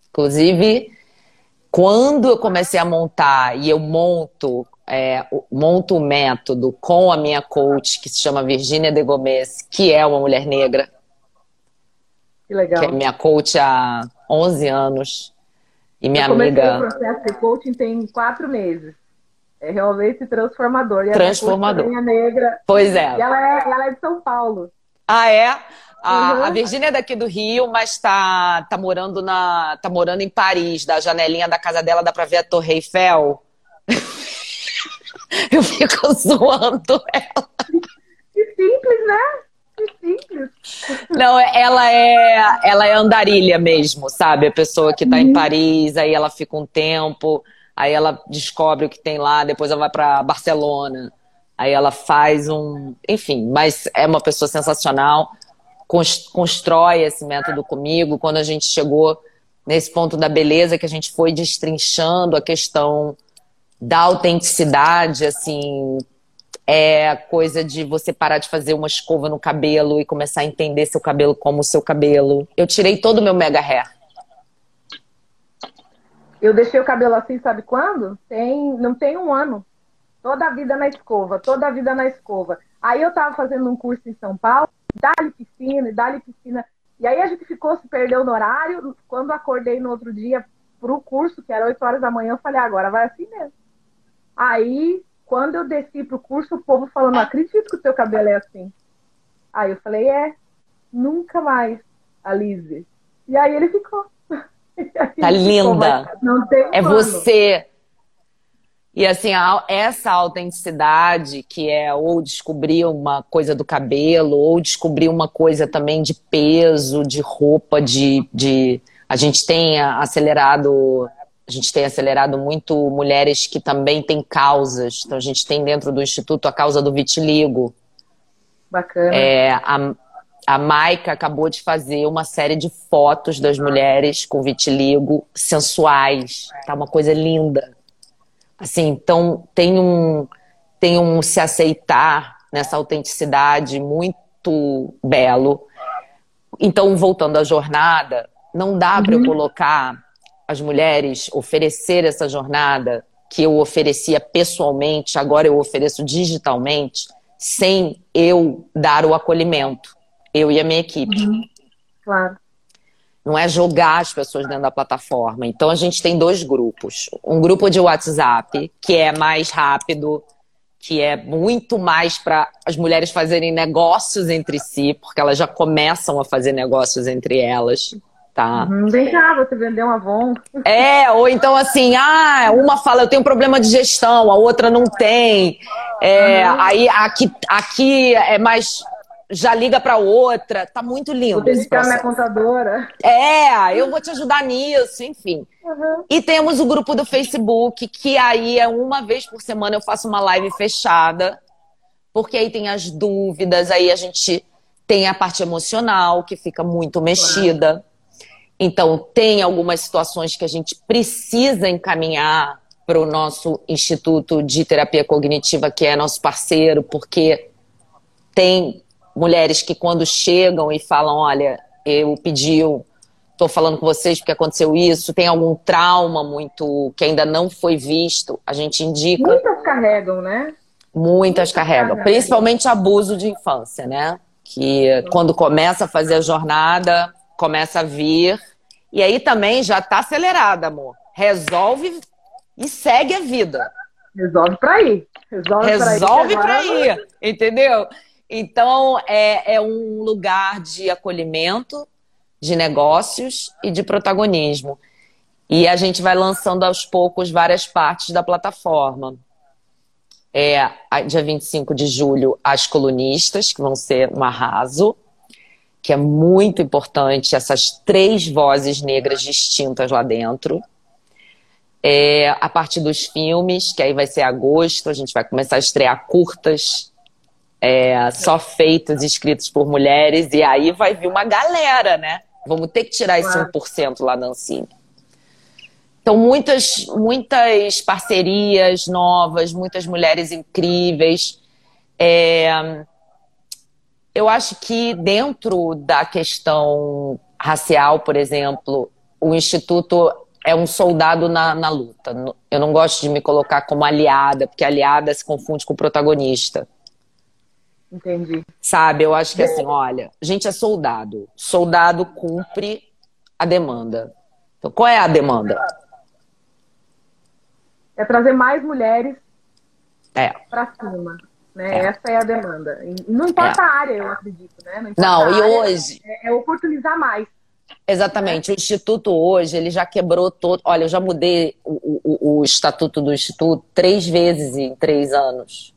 Speaker 2: Inclusive, quando eu comecei a montar e eu monto é, monto um método com a minha coach, que se chama Virginia de Gomes, que é uma mulher negra.
Speaker 3: Que legal.
Speaker 2: Que é minha coach há 11 anos. E minha
Speaker 3: eu
Speaker 2: amiga.
Speaker 3: O processo de coaching tem quatro meses. É realmente transformador. E
Speaker 2: transformador.
Speaker 3: A é negra.
Speaker 2: Pois é.
Speaker 3: E ela é, ela é de São Paulo.
Speaker 2: Ah, é? A, uhum. a Virgínia é daqui do Rio, mas tá, tá morando na tá morando em Paris. Da janelinha da casa dela dá pra ver a Torre Eiffel. [laughs] Eu fico zoando ela.
Speaker 3: Que simples, né?
Speaker 2: Não, ela é, ela é andarilha mesmo, sabe? A pessoa que tá em uhum. Paris, aí ela fica um tempo, aí ela descobre o que tem lá, depois ela vai para Barcelona. Aí ela faz um. Enfim, mas é uma pessoa sensacional. Constrói esse método comigo. Quando a gente chegou nesse ponto da beleza, que a gente foi destrinchando a questão da autenticidade, assim, é coisa de você parar de fazer uma escova no cabelo e começar a entender seu cabelo como o seu cabelo. Eu tirei todo o meu mega hair.
Speaker 3: Eu deixei o cabelo assim, sabe quando? Tem, não tem um ano. Toda a vida na escova, toda a vida na escova. Aí eu tava fazendo um curso em São Paulo, dá-lhe piscina, dá-lhe piscina. E aí a gente ficou, se perdeu no horário. Quando acordei no outro dia pro curso, que era 8 horas da manhã, eu falei, agora vai assim mesmo. Aí, quando eu desci pro curso, o povo falou, não acredito que o seu cabelo é assim. Aí eu falei, é, nunca mais, Alize. E aí ele ficou. [laughs]
Speaker 2: Tá linda. Ficou, é pano. você. E assim, essa autenticidade, que é ou descobrir uma coisa do cabelo, ou descobrir uma coisa também de peso, de roupa, de. de... A gente tem acelerado a gente tem acelerado muito mulheres que também têm causas. Então, a gente tem dentro do Instituto a causa do vitiligo.
Speaker 3: Bacana.
Speaker 2: É, a, a Maica acabou de fazer uma série de fotos das mulheres com vitiligo sensuais. Tá uma coisa linda. Assim, então tem um, tem um se aceitar nessa autenticidade muito belo. Então, voltando à jornada, não dá uhum. para eu colocar as mulheres, oferecer essa jornada que eu oferecia pessoalmente, agora eu ofereço digitalmente, sem eu dar o acolhimento, eu e a minha equipe.
Speaker 3: Uhum. Claro.
Speaker 2: Não é jogar as pessoas dentro da plataforma. Então a gente tem dois grupos. Um grupo de WhatsApp, que é mais rápido, que é muito mais para as mulheres fazerem negócios entre si, porque elas já começam a fazer negócios entre elas. Tá.
Speaker 3: Vem cá, você vendeu uma Avon.
Speaker 2: É, ou então assim, ah, uma fala, eu tenho problema de gestão, a outra não tem. É, uhum. Aí aqui, aqui é mais já liga para outra. Tá muito lindo.
Speaker 3: Vou dedicar minha contadora.
Speaker 2: É, eu vou te ajudar nisso, enfim. Uhum. E temos o grupo do Facebook, que aí é uma vez por semana eu faço uma live fechada, porque aí tem as dúvidas, aí a gente tem a parte emocional, que fica muito mexida. Então, tem algumas situações que a gente precisa encaminhar para o nosso Instituto de Terapia Cognitiva, que é nosso parceiro, porque tem mulheres que quando chegam e falam, olha, eu pedi, estou falando com vocês porque aconteceu isso, tem algum trauma muito que ainda não foi visto, a gente indica.
Speaker 3: Muitas carregam, né?
Speaker 2: Muitas, Muitas carregam, carregam, principalmente abuso de infância, né? Que quando começa a fazer a jornada, começa a vir, e aí também já está acelerada, amor. Resolve e segue a vida.
Speaker 3: Resolve para ir.
Speaker 2: Resolve, Resolve para ir, ir, entendeu? Então, é, é um lugar de acolhimento, de negócios e de protagonismo. E a gente vai lançando aos poucos várias partes da plataforma. É, dia 25 de julho, as colunistas, que vão ser um arraso, que é muito importante, essas três vozes negras distintas lá dentro. É, a partir dos filmes, que aí vai ser agosto, a gente vai começar a estrear curtas é, só feitos, escritos por mulheres, e aí vai vir uma galera, né? Vamos ter que tirar esse 1% lá da Ancine. Então, muitas, muitas parcerias novas, muitas mulheres incríveis. É, eu acho que dentro da questão racial, por exemplo, o Instituto é um soldado na, na luta. Eu não gosto de me colocar como aliada, porque aliada se confunde com protagonista.
Speaker 3: Entendi.
Speaker 2: Sabe? Eu acho que assim, olha, a gente é soldado. Soldado cumpre a demanda. Então, qual é a demanda?
Speaker 3: É trazer mais mulheres
Speaker 2: é.
Speaker 3: para cima. Né? É. Essa é a demanda. Não importa é. a área, eu acredito, né?
Speaker 2: Não, não e hoje.
Speaker 3: É, é, oportunizar mais.
Speaker 2: Exatamente. O Instituto hoje, ele já quebrou todo. Olha, eu já mudei o, o, o estatuto do Instituto três vezes em três anos.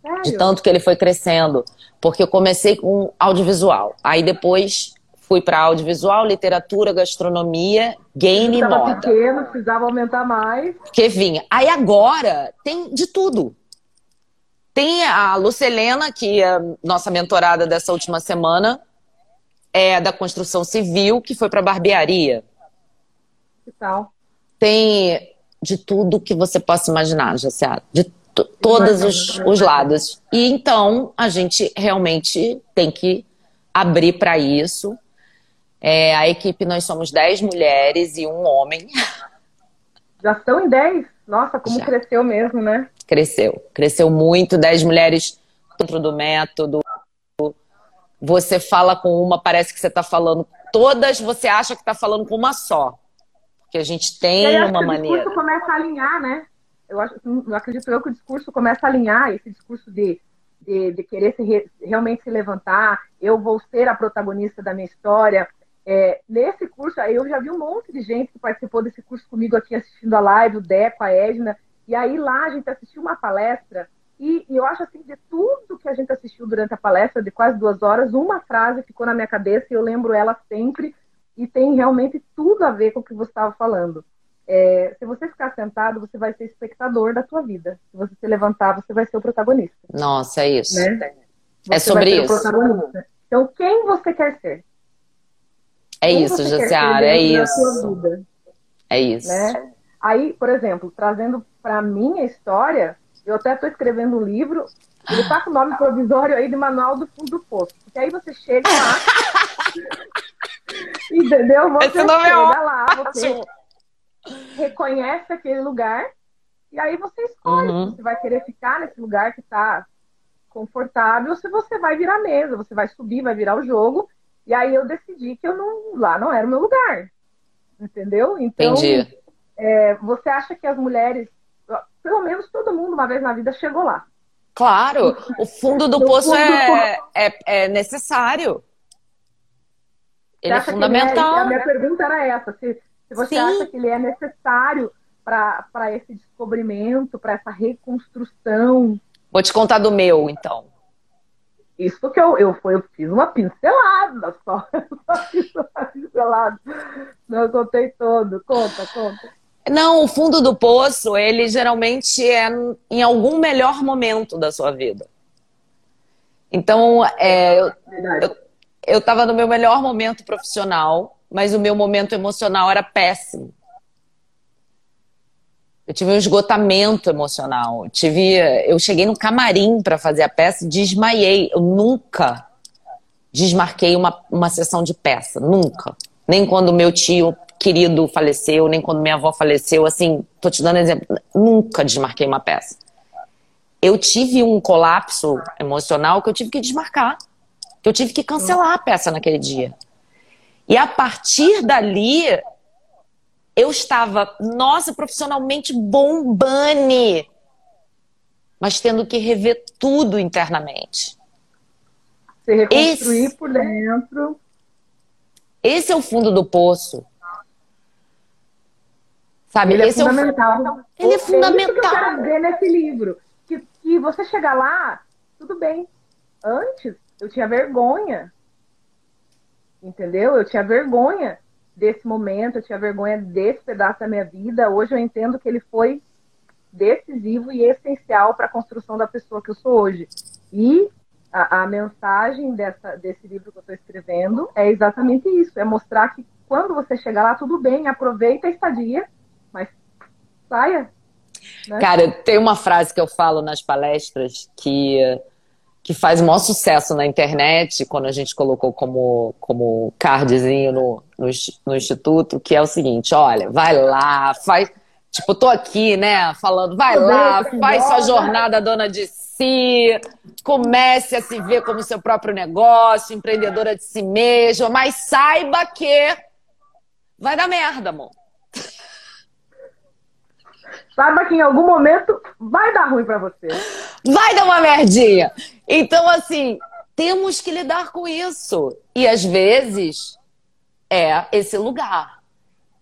Speaker 2: Sério? De tanto que ele foi crescendo. Porque eu comecei com audiovisual. Aí depois fui para audiovisual, literatura, gastronomia, game e moda.
Speaker 3: pequeno, precisava aumentar mais.
Speaker 2: Que vinha. Aí agora tem de tudo. Tem a Lucelena, que é nossa mentorada dessa última semana, é da construção civil, que foi para barbearia.
Speaker 3: Que tal?
Speaker 2: Tem de tudo que você possa imaginar, Jaciara. De todos os, os lados. E então a gente realmente tem que abrir para isso. É, a equipe, nós somos 10 mulheres e um homem.
Speaker 3: Já estão em 10? Nossa, como Já. cresceu mesmo, né?
Speaker 2: Cresceu. Cresceu muito. 10 mulheres dentro do método. Você fala com uma, parece que você está falando. Todas você acha que está falando com uma só. Porque a gente tem
Speaker 3: aí,
Speaker 2: uma maneira. O
Speaker 3: começa a alinhar, né? eu, acho, eu acredito eu que o discurso começa a alinhar esse discurso de, de, de querer se re, realmente se levantar, eu vou ser a protagonista da minha história. É, nesse curso, eu já vi um monte de gente que participou desse curso comigo aqui assistindo a live, o Deco, a Edna, e aí lá a gente assistiu uma palestra e, e, eu acho assim, de tudo que a gente assistiu durante a palestra, de quase duas horas, uma frase ficou na minha cabeça e eu lembro ela sempre e tem realmente tudo a ver com o que você estava falando. É, se você ficar sentado, você vai ser espectador da tua vida. Se você se levantar, você vai ser o protagonista.
Speaker 2: Nossa, é isso. Né? É sobre isso.
Speaker 3: Então, quem você quer ser?
Speaker 2: É quem isso, Jaciara, é isso. É isso.
Speaker 3: Né? Aí, por exemplo, trazendo para minha história, eu até estou escrevendo um livro, ele está com o nome provisório aí de Manual do Fundo do Poço. Porque aí você chega lá. [laughs] entendeu? Você
Speaker 2: Esse nome é
Speaker 3: chega é lá, você reconhece aquele lugar e aí você escolhe uhum. se você vai querer ficar nesse lugar que está confortável ou se você vai virar mesa, você vai subir, vai virar o jogo. E aí eu decidi que eu não lá não era o meu lugar. Entendeu?
Speaker 2: Então,
Speaker 3: é, você acha que as mulheres, pelo menos todo mundo uma vez na vida chegou lá.
Speaker 2: Claro, o fundo do poço fundo é, do... É, é, necessário. Ele é fundamental.
Speaker 3: Ele é, a minha pergunta era essa: se, se você Sim. acha que ele é necessário para esse descobrimento, para essa reconstrução.
Speaker 2: Vou te contar do meu, então.
Speaker 3: isso que eu, eu, foi, eu fiz uma pincelada só. [laughs] só fiz uma pincelada. Não eu contei todo. Conta, conta.
Speaker 2: Não, o fundo do poço, ele geralmente é em algum melhor momento da sua vida. Então, é, eu, eu, eu tava no meu melhor momento profissional, mas o meu momento emocional era péssimo. Eu tive um esgotamento emocional. Eu tive, eu cheguei no camarim para fazer a peça e desmaiei. Eu nunca desmarquei uma, uma sessão de peça, nunca. Nem quando meu tio querido faleceu, nem quando minha avó faleceu. Assim, tô te dando exemplo. Nunca desmarquei uma peça. Eu tive um colapso emocional que eu tive que desmarcar. Que eu tive que cancelar a peça naquele dia. E a partir dali, eu estava, nossa, profissionalmente bombane, mas tendo que rever tudo internamente.
Speaker 3: Se reconstruir esse, por dentro.
Speaker 2: Esse é o fundo do poço.
Speaker 3: Sabe? Ele é esse é fundamental.
Speaker 2: É o... Ele é fundamental.
Speaker 3: É isso que eu quero ver nesse livro. Que, que você chegar lá, tudo bem. Antes, eu tinha vergonha. Entendeu? Eu tinha vergonha desse momento, eu tinha vergonha desse pedaço da minha vida. Hoje eu entendo que ele foi decisivo e essencial para a construção da pessoa que eu sou hoje. E a, a mensagem dessa, desse livro que eu estou escrevendo é exatamente isso: é mostrar que quando você chegar lá, tudo bem, aproveita a estadia, mas saia.
Speaker 2: Né? Cara, tem uma frase que eu falo nas palestras que que faz o maior sucesso na internet, quando a gente colocou como, como cardzinho no, no, no, Instituto, que é o seguinte: olha, vai lá, faz. Tipo, tô aqui, né, falando, vai lá, faz sua jornada dona de si, comece a se ver como seu próprio negócio, empreendedora de si mesma, mas saiba que vai dar merda, amor.
Speaker 3: Saiba que em algum momento vai dar ruim para você.
Speaker 2: Vai dar uma merdinha. Então, assim, temos que lidar com isso. E às vezes é esse lugar.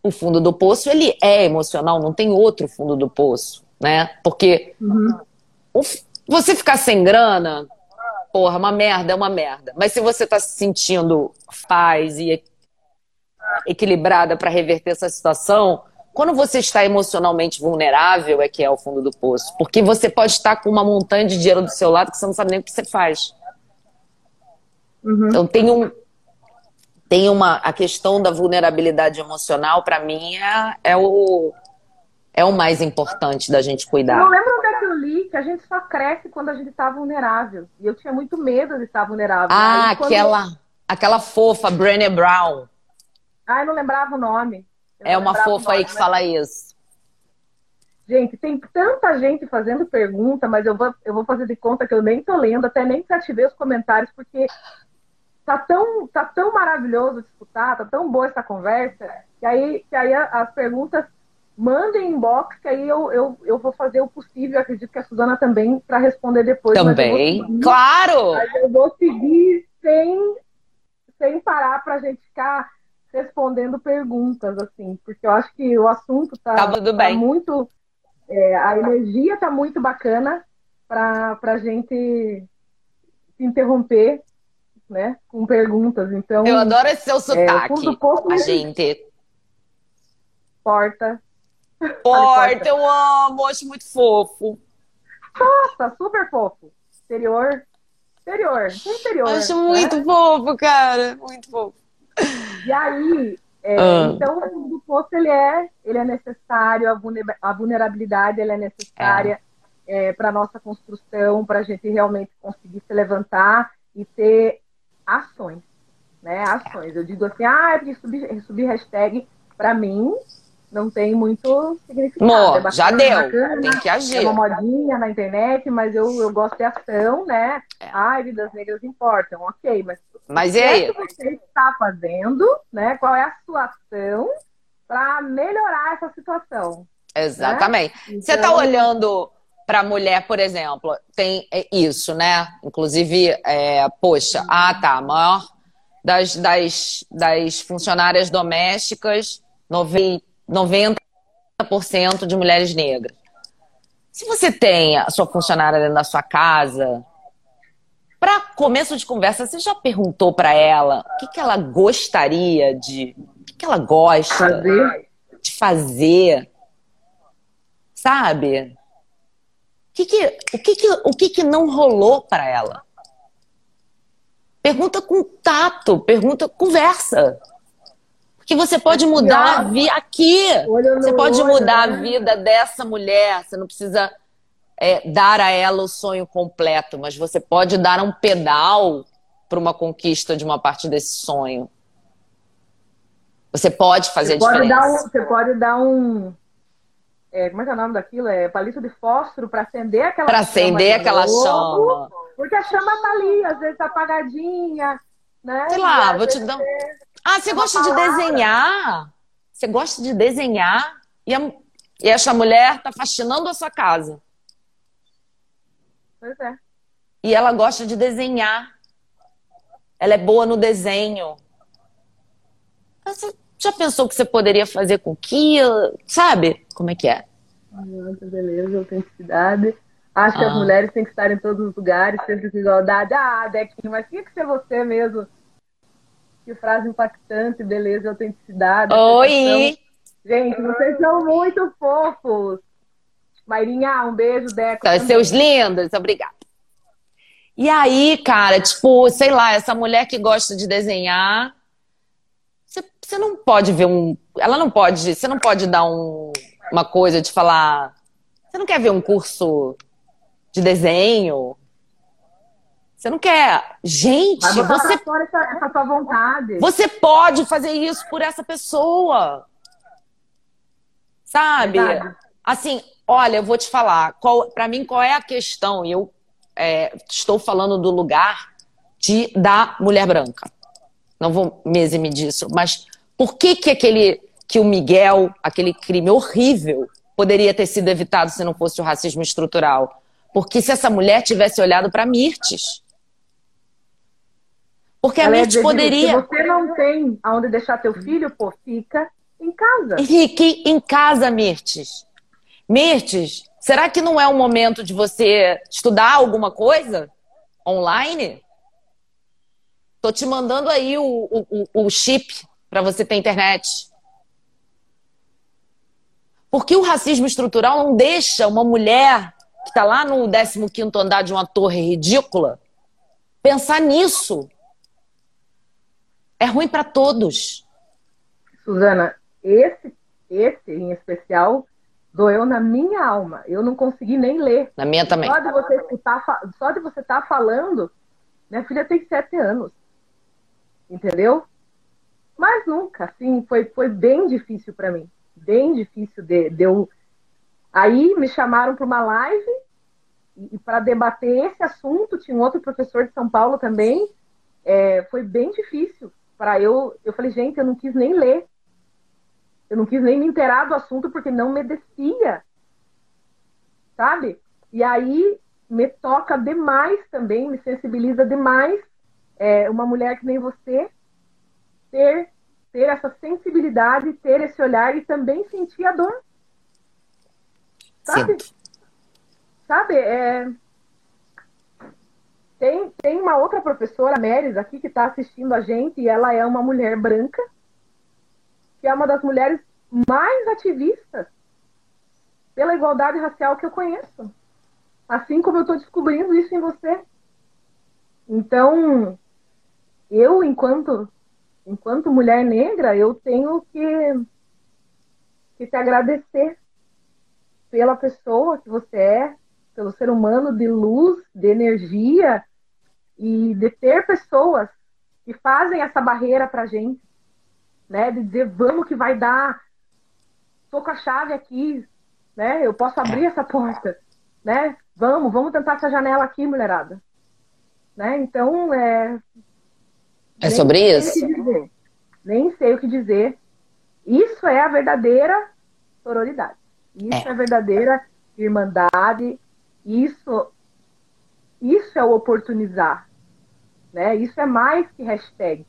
Speaker 2: O fundo do poço, ele é emocional, não tem outro fundo do poço, né? Porque uhum. você ficar sem grana, porra, uma merda é uma merda. Mas se você tá se sentindo paz e equilibrada para reverter essa situação, quando você está emocionalmente vulnerável, é que é o fundo do poço. Porque você pode estar com uma montanha de dinheiro do seu lado que você não sabe nem o que você faz. Uhum. Então tem um. Tem uma. A questão da vulnerabilidade emocional, para mim, é, é, o, é o mais importante da gente cuidar. Eu
Speaker 3: não lembro onde é que eu li que a gente só cresce quando a gente está vulnerável. E eu tinha muito medo de estar vulnerável.
Speaker 2: Ah, Aí, aquela, aquela fofa, Brené Brown.
Speaker 3: Ah, eu não lembrava o nome
Speaker 2: é uma fofa aí que fala isso.
Speaker 3: Gente, tem tanta gente fazendo pergunta, mas eu vou, eu vou fazer de conta que eu nem tô lendo, até nem desativei os comentários, porque tá tão, tá tão maravilhoso de escutar, tá tão boa essa conversa, que aí, que aí as perguntas mandem inbox, que aí eu, eu, eu vou fazer o possível, acredito que a Suzana também, para responder depois.
Speaker 2: Também, seguir, claro!
Speaker 3: Mas eu vou seguir sem, sem parar pra gente ficar respondendo perguntas, assim, porque eu acho que o assunto tá,
Speaker 2: tá,
Speaker 3: tá muito. É, a energia tá muito bacana para a gente se interromper né, com perguntas. Então,
Speaker 2: eu adoro esse seu é, sotaque. É,
Speaker 3: pouco,
Speaker 2: a gente.
Speaker 3: Porta.
Speaker 2: Porta, porta, eu amo, acho muito fofo.
Speaker 3: Nossa, super fofo. Exterior. Exterior. Interior.
Speaker 2: Acho né? muito fofo, cara. Muito fofo.
Speaker 3: E aí, é, ah. então o poço ele é, ele é necessário, a vulnerabilidade ele é necessária é. é, para nossa construção, para a gente realmente conseguir se levantar e ter ações, né? Ações. Eu digo assim, ah, é subir, subir hashtag, para mim não tem muito significado.
Speaker 2: Mo, é bacana, já deu, bacana, tem que agir. É
Speaker 3: uma modinha na internet, mas eu, eu gosto de ação, né? É. Ai, vidas negras importam, ok, mas
Speaker 2: mas e aí?
Speaker 3: O que você está fazendo, né? Qual é a sua ação para melhorar essa situação?
Speaker 2: Exatamente. Né? Então... Você está olhando para a mulher, por exemplo, tem isso, né? Inclusive, é, poxa, ah, tá, a maior das, das, das funcionárias domésticas, 90% de mulheres negras. Se você tem a sua funcionária dentro da sua casa, Para começo de conversa, você já perguntou para ela o que, que ela gostaria de. O que, que ela gosta
Speaker 3: Fazer.
Speaker 2: de fazer? Sabe? O que, que, o que, que, o que, que não rolou para ela? Pergunta com tato, pergunta, conversa. Porque você pode mudar a vida aqui. Você pode mudar a
Speaker 3: né?
Speaker 2: vida dessa mulher. Você não precisa é, dar a ela o sonho completo, mas você pode dar um pedal para uma conquista de uma parte desse sonho. Você pode fazer
Speaker 3: Você pode,
Speaker 2: diferença.
Speaker 3: um, você pode dar um. é, como é que é o nome daquilo? É palito de fósforo para acender aquela
Speaker 2: Para
Speaker 3: chama
Speaker 2: acender
Speaker 3: de
Speaker 2: aquela chama.
Speaker 3: Porque a chama tá ali, às vezes tá apagadinha, né?
Speaker 2: Sei lá, vou te dar.
Speaker 3: é-
Speaker 2: Ah, você gosta de desenhar? Você gosta de desenhar? E, a... e essa mulher tá faxinando a sua casa.
Speaker 3: Pois é.
Speaker 2: E ela gosta de desenhar. Ela é boa no desenho. Você já pensou que você poderia fazer com que, sabe? Como é que é?
Speaker 3: Nossa, beleza, autenticidade. Acho que
Speaker 2: Ah.
Speaker 3: as mulheres têm que estar em todos os lugares, sempre com igualdade. Ah, Dequinho, mas tinha que ser você mesmo. Que frase impactante, beleza, autenticidade.
Speaker 2: Oi!
Speaker 3: Gente, vocês são muito fofos. Mairinha, um beijo, Deco.
Speaker 2: Tá, seus lindos, obrigada. E aí, cara, tipo, sei lá, essa mulher que gosta de desenhar, você, não pode ver um. Ela não pode. Você não pode dar um, uma coisa de falar. Você não quer ver um curso de desenho? Você não quer. Gente, você,
Speaker 3: fora essa, essa tua vontade.
Speaker 2: você pode fazer isso por essa pessoa. Sabe?
Speaker 3: Verdade.
Speaker 2: Assim, olha, eu vou te falar, qual, para mim, qual é a questão? E eu é, estou falando do lugar de, da mulher branca. Não vou me eximir disso, mas por que que aquele que o Miguel, aquele crime horrível, poderia ter sido evitado se não fosse o racismo estrutural? Porque se essa mulher tivesse olhado para Mirtes, porque a
Speaker 3: Ela ia
Speaker 2: Mirtes poderia
Speaker 3: Se você não tem aonde deixar teu filho, pô, fica em casa.
Speaker 2: Fique em casa, Mirtes. Mirtes, será que não é o momento de você estudar alguma coisa online? Tô te mandando aí o, o, o- chip para você ter internet. Porque o racismo estrutural não deixa uma mulher que está lá no 15º andar de uma torre ridícula pensar nisso. É ruim para todos.
Speaker 3: Suzana, esse, esse em especial doeu na minha alma. Eu não consegui nem ler.
Speaker 2: Na minha também.
Speaker 3: Só de você escutar, fa- só de você estar falando, minha filha tem sete anos. Entendeu? Mas nunca, assim, foi, foi bem difícil para mim. Bem difícil de, de eu. Aí me chamaram para uma live e para debater esse assunto. Tinha um outro professor de São Paulo também. É, foi bem difícil para eu. Eu falei, gente, eu não quis nem ler. Eu não quis nem me inteirar do assunto porque não me descia. Sabe? E aí me toca demais também, me sensibiliza demais é, uma mulher que nem você ter, ter essa sensibilidade, ter esse olhar e também sentir a dor. Sabe?
Speaker 2: Sinto.
Speaker 3: Sabe? É... Tem, tem uma outra professora, Meris, aqui, que está assistindo a gente, e ela é uma mulher branca, que é uma das mulheres mais ativistas pela igualdade racial que eu conheço. Assim como eu estou descobrindo isso em você. Então, eu, enquanto, enquanto mulher negra, eu tenho que, que te agradecer pela pessoa que você é, pelo ser humano de luz, de energia e de ter pessoas que fazem essa barreira pra gente, né? De dizer, vamos que vai dar, tô com a chave aqui, né? Eu posso abrir essa porta, né? Vamos, vamos tentar essa janela aqui, mulherada. Né? Então, é...
Speaker 2: É
Speaker 3: nem
Speaker 2: sobre
Speaker 3: o
Speaker 2: isso?
Speaker 3: Nem sei o que dizer. Isso é a verdadeira sororidade. Isso é,
Speaker 2: É.
Speaker 3: a verdadeira irmandade. Isso, isso é o oportunizar. Né? Isso é mais que hashtag.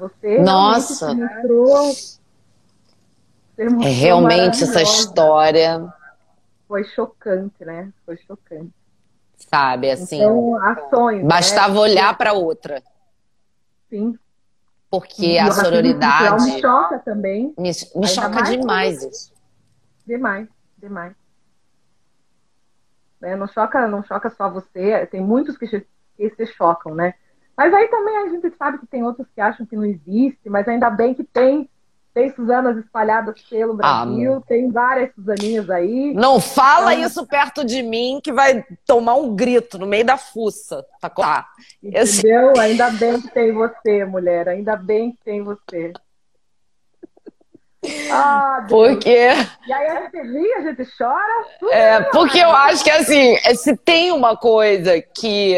Speaker 3: Você
Speaker 2: Nossa.
Speaker 3: mostrou,
Speaker 2: É
Speaker 3: mostrou
Speaker 2: realmente essa história.
Speaker 3: Foi chocante, né? Foi chocante.
Speaker 2: Sabe, assim.
Speaker 3: Então, ações.
Speaker 2: Bastava
Speaker 3: né?
Speaker 2: olhar para outra.
Speaker 3: Sim.
Speaker 2: Porque
Speaker 3: E
Speaker 2: a sororidade
Speaker 3: me choca também.
Speaker 2: me, me choca
Speaker 3: mais
Speaker 2: demais isso.
Speaker 3: Demais, demais. Né, Não choca, não choca só você, tem muitos que, que se chocam, né? Mas aí também a gente sabe que tem outros que acham que não existe, mas ainda bem que tem, tem Suzanas espalhadas pelo
Speaker 2: Ah,
Speaker 3: Brasil, tem várias Suzaninhas aí.
Speaker 2: Não fala
Speaker 3: Então-
Speaker 2: isso perto de mim que vai tomar um grito no meio da fuça. Tá? Tá. Esse-
Speaker 3: Entendeu? Ainda bem que tem você, mulher. Ainda bem que tem você. [laughs] Ah.
Speaker 2: Porque,
Speaker 3: E aí a gente ri, a gente chora.
Speaker 2: é, porque eu acho que assim, se tem uma coisa que.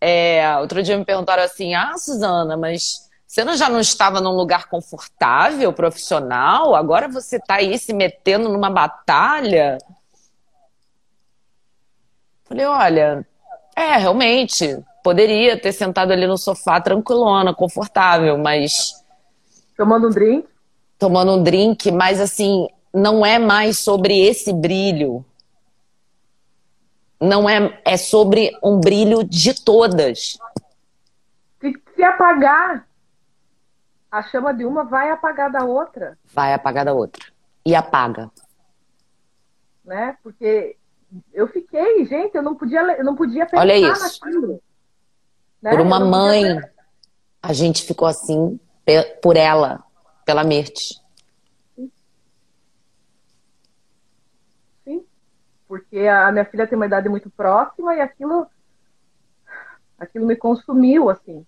Speaker 2: É, outro dia me perguntaram assim: ah, Suzana, mas você não, já não estava num lugar confortável, profissional? Agora você tá aí se metendo numa batalha? Falei, olha, é, realmente, poderia ter sentado ali no sofá tranquilona, confortável, mas
Speaker 3: Tomando um drink.
Speaker 2: tomando um drink, mas assim, não é mais sobre esse brilho. Não é, é sobre um brilho de todas.
Speaker 3: Se, se apagar, a chama de uma vai apagar da outra,
Speaker 2: Vai apagar da outra. E apaga.
Speaker 3: né? Porque eu fiquei, gente, eu não podia, eu não podia pensar
Speaker 2: Olha isso.
Speaker 3: naquilo. né?
Speaker 2: Por uma mãe, a gente ficou assim por ela, pela Mirtes.
Speaker 3: Porque a minha filha tem uma idade muito próxima e aquilo, aquilo me consumiu, assim.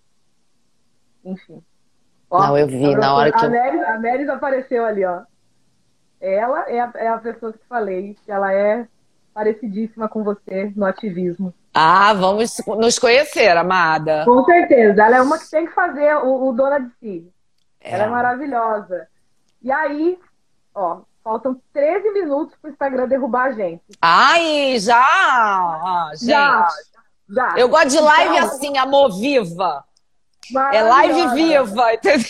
Speaker 3: Enfim. Ó,
Speaker 2: Não, eu vi na hora que
Speaker 3: a Meris, a Meris apareceu ali, ó. Ela é a, é a pessoa que falei, que ela é parecidíssima com você no ativismo.
Speaker 2: Ah, vamos nos conhecer, amada.
Speaker 3: Com certeza, ela é uma que tem que fazer o, o dona de si.
Speaker 2: É.
Speaker 3: Ela é maravilhosa. E aí, ó, faltam 13 minutos pro Instagram derrubar a gente.
Speaker 2: Ai, já! Ah, gente.
Speaker 3: Já, já.
Speaker 2: Eu gosto de live
Speaker 3: Então,
Speaker 2: assim, amor viva. É live viva, entendeu?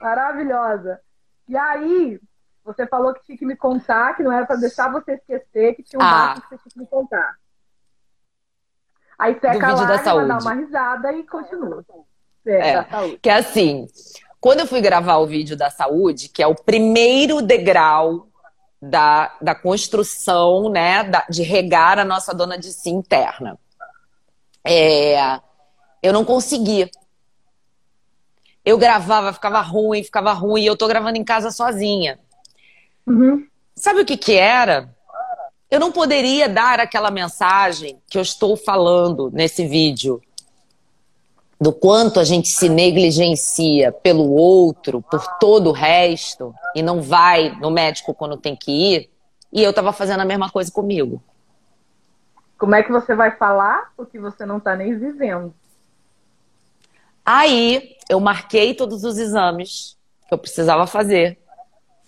Speaker 3: Maravilhosa. E aí, você falou que tinha que me contar, que não era pra deixar você esquecer, que tinha um
Speaker 2: Ah.
Speaker 3: que você tinha que me contar. Aí seca
Speaker 2: Do
Speaker 3: a
Speaker 2: vídeo
Speaker 3: lágrima, dá uma risada e continua.
Speaker 2: É.
Speaker 3: saúde.
Speaker 2: Que é assim, quando eu fui gravar o vídeo da saúde, que é o primeiro degrau da, da construção, né, da- de regar a nossa dona de si interna, é, eu não consegui. Eu gravava, ficava ruim, ficava ruim, e eu tô gravando em casa sozinha.
Speaker 3: Uhum.
Speaker 2: Sabe o que que era? Eu não poderia dar aquela mensagem que eu estou falando nesse vídeo. Do quanto a gente se negligencia pelo outro, por todo o resto, e não vai no médico quando tem que ir. E eu tava fazendo a mesma coisa comigo.
Speaker 3: Como é que você vai falar o que você não tá nem vivendo?
Speaker 2: Aí eu marquei todos os exames que eu precisava fazer.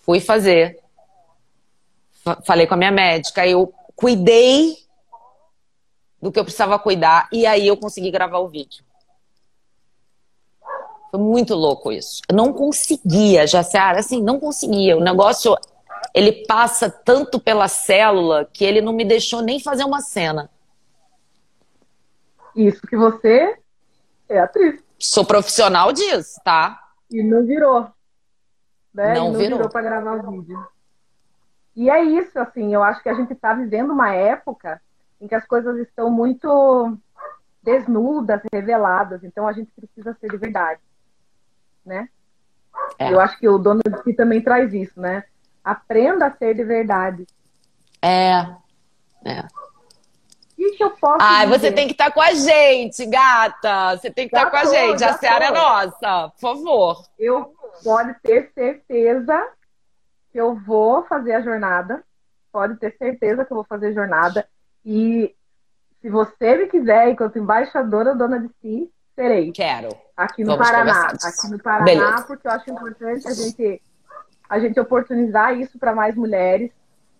Speaker 2: Fui fazer. Fa- Falei com a minha médica. Eu cuidei do que eu precisava cuidar. E aí eu consegui gravar o vídeo. Foi muito louco isso. Eu não conseguia, Jaciara, assim, não conseguia. O negócio, ele passa tanto pela célula que ele não me deixou nem fazer uma cena.
Speaker 3: Isso que você é atriz.
Speaker 2: Sou profissional disso, tá?
Speaker 3: E não virou. Né?
Speaker 2: Não
Speaker 3: e não
Speaker 2: virou.
Speaker 3: virou para gravar o vídeo. E é isso, assim, eu acho que a gente está vivendo uma época em que as coisas estão muito desnudas, reveladas, então a gente precisa ser de verdade, né?
Speaker 2: É.
Speaker 3: Eu acho que o dono de si também traz isso, né? Aprenda a ser de verdade.
Speaker 2: É. É.
Speaker 3: O que eu posso
Speaker 2: Ai,
Speaker 3: dizer?
Speaker 2: você tem que estar com a gente, gata. Você tem que estar com a gente. A Seara é nossa, por favor.
Speaker 3: eu pode ter certeza que eu vou fazer a jornada. Pode ter certeza que eu vou fazer a jornada. E se você me quiser, enquanto embaixadora dona de si, serei.
Speaker 2: Quero.
Speaker 3: Aqui no
Speaker 2: Vamos
Speaker 3: Paraná.
Speaker 2: conversar.
Speaker 3: Aqui no Paraná,
Speaker 2: Beleza.
Speaker 3: porque eu acho importante a gente, a gente oportunizar isso para mais mulheres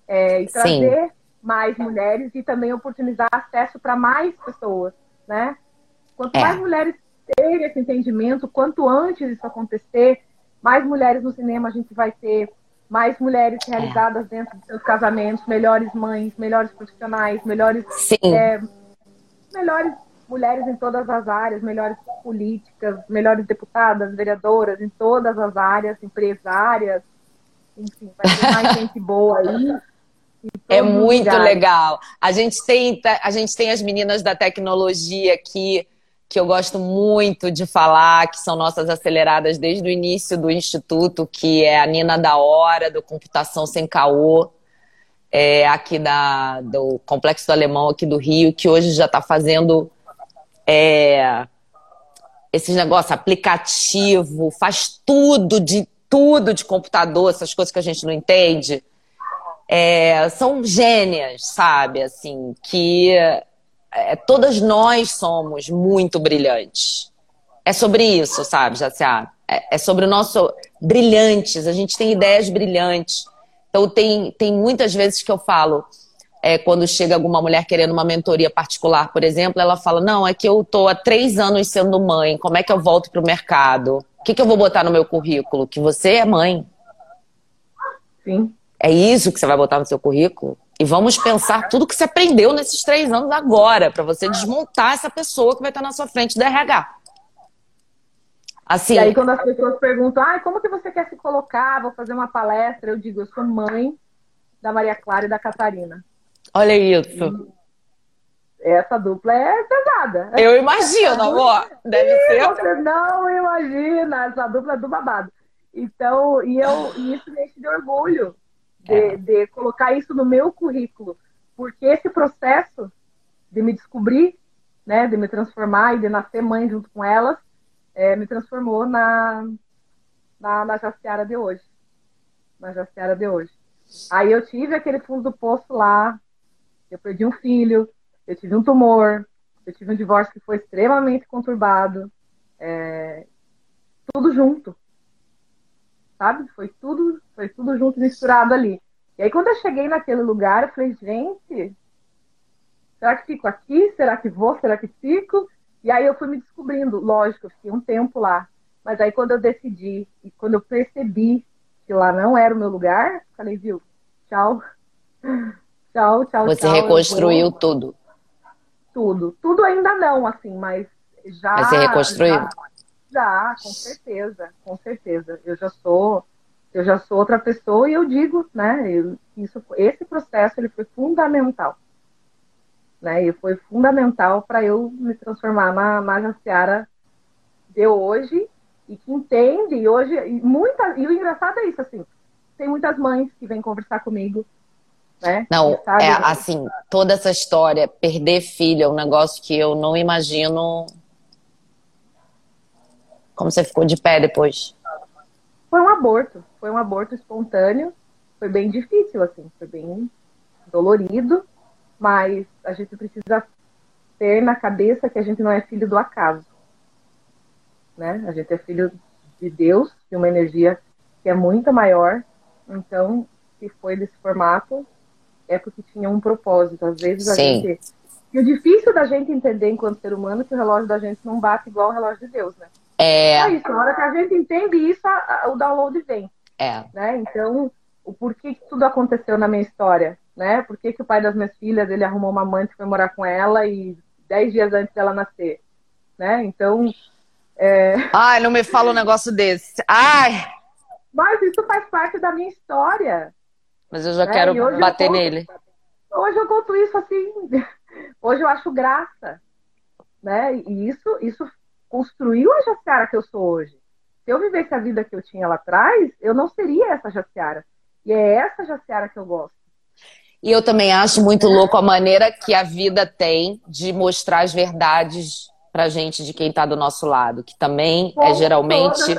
Speaker 3: é, e
Speaker 2: Sim.
Speaker 3: trazer mais mulheres e também oportunizar acesso para mais pessoas, né? Quanto
Speaker 2: É.
Speaker 3: mais mulheres terem esse entendimento, quanto antes isso acontecer, mais mulheres no cinema a gente vai ter, mais mulheres realizadas é. dentro de seus casamentos, melhores mães, melhores profissionais, melhores, é, melhores mulheres em todas as áreas, melhores políticas, melhores deputadas, vereadoras em todas as áreas, empresárias, enfim, vai ter mais [laughs] gente boa aí.
Speaker 2: É muito lugares. legal. A gente tem a gente tem as meninas da tecnologia aqui que eu gosto muito de falar, que são nossas aceleradas desde o início do Instituto, que é a Nina da Hora, do Computação Sem Caô, é, aqui da, do Complexo do Alemão, aqui do Rio, que hoje já está fazendo é, esses negócios, aplicativo, faz tudo de tudo de computador, essas coisas que a gente não entende. É, são gênias, sabe? Assim, que é, todas nós somos muito brilhantes. É sobre isso, sabe, Jaciá? É, é sobre o nosso brilhantes, a gente tem ideias brilhantes. Então, tem, tem muitas vezes que eu falo, é, quando chega alguma mulher querendo uma mentoria particular, por exemplo, ela fala: Não, é que eu estou há três anos sendo mãe, como é que eu volto para o mercado? O que, que eu vou botar no meu currículo? Que você é mãe.
Speaker 3: Sim.
Speaker 2: É isso que você vai botar no seu currículo? E vamos pensar tudo que você aprendeu nesses três anos agora, para você desmontar essa pessoa que vai estar na sua frente do RH.
Speaker 3: Assim, e aí, quando as pessoas perguntam, ah, como que você quer se colocar? Vou fazer uma palestra, eu digo, eu sou mãe da Maria Clara e da Catarina.
Speaker 2: Olha isso.
Speaker 3: Essa dupla é pesada.
Speaker 2: Eu imagino, amor. Deve ser.
Speaker 3: Você não imagina, essa dupla é do babado. Então, e eu, e isso me enche de orgulho de, é. de colocar isso no meu currículo, porque esse processo de me descobrir, né, de me transformar e de nascer mãe junto com elas, é, me transformou na, na, na Jaciara de hoje. Na Jaciara de hoje. Aí eu tive aquele fundo do poço lá, eu perdi um filho, eu tive um tumor, eu tive um divórcio que foi extremamente conturbado, é, tudo junto sabe? Foi tudo, foi tudo junto misturado ali. E aí quando eu cheguei naquele lugar, eu falei, gente, será que fico aqui? Será que vou? Será que fico? E aí eu fui me descobrindo, lógico, eu fiquei um tempo lá. Mas aí quando eu decidi e quando eu percebi que lá não era o meu lugar, falei, viu, tchau. Tchau, tchau,
Speaker 2: Você
Speaker 3: tchau,
Speaker 2: reconstruiu tudo.
Speaker 3: Tudo. Tudo ainda não, assim, mas já.
Speaker 2: Mas você reconstruiu? Já,
Speaker 3: já, com certeza, com certeza. Eu já sou, eu já sou outra pessoa e eu digo, né? Eu, isso, esse processo ele foi fundamental, né? E foi fundamental para eu me transformar na, na Jaciara de hoje e que entende e hoje e muita e o engraçado é isso assim. Tem muitas mães que vêm conversar comigo né?
Speaker 2: Não, é assim, toda essa história, perder filho é um negócio que eu não imagino como você ficou de pé depois?
Speaker 3: Foi um aborto. Foi um aborto espontâneo. Foi bem difícil, assim. Foi bem dolorido. Mas a gente precisa ter na cabeça que a gente não é filho do acaso. Né? A gente é filho de Deus, de uma energia que é muito maior. Então, se foi desse formato, é porque tinha um propósito. Às vezes a Sim. gente. E o difícil da gente entender enquanto ser humano é que o relógio da gente não bate igual o relógio de Deus, né?
Speaker 2: É...
Speaker 3: é isso, na hora que a gente entende isso, a, a, o download vem.
Speaker 2: É.
Speaker 3: Né? Então, o porquê que tudo aconteceu na minha história, né? Por que, que o pai das minhas filhas, ele arrumou uma mãe que foi morar com ela e dez dias antes dela nascer, né? Então... É... [laughs]
Speaker 2: Ai, não me fala um negócio desse. Ai!
Speaker 3: Mas isso faz parte da minha história.
Speaker 2: Mas eu já né? quero bater
Speaker 3: conto,
Speaker 2: nele.
Speaker 3: Hoje eu conto isso assim. [laughs] Hoje eu acho graça. Né? E isso, isso construiu a Jaciara que eu sou hoje. Se eu vivesse a vida que eu tinha lá atrás, eu não seria essa Jaciara. E é essa Jaciara que eu gosto.
Speaker 2: E eu também acho muito louco a maneira que a vida tem de mostrar as verdades pra gente de quem tá do nosso lado, que também é Com é geralmente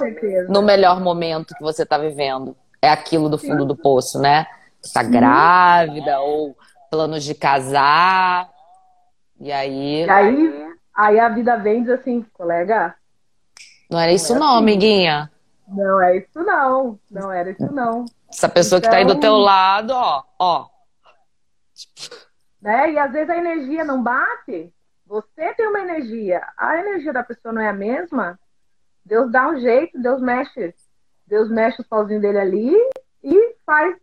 Speaker 2: no melhor momento que você tá vivendo. É aquilo do fundo Sim. do poço, né? Tá grávida ou planos de casar. E aí.
Speaker 3: E aí Aí a vida vem diz assim, colega.
Speaker 2: Não era isso, não, não assim. amiguinha.
Speaker 3: Não é isso, não. Não era isso, não.
Speaker 2: Essa pessoa então, que tá aí do teu então lado, ó, ó.
Speaker 3: Né? E às vezes a energia não bate. Você tem uma energia, a energia da pessoa não é a mesma. Deus dá um jeito, Deus mexe. Deus mexe o pauzinho dele ali e faz,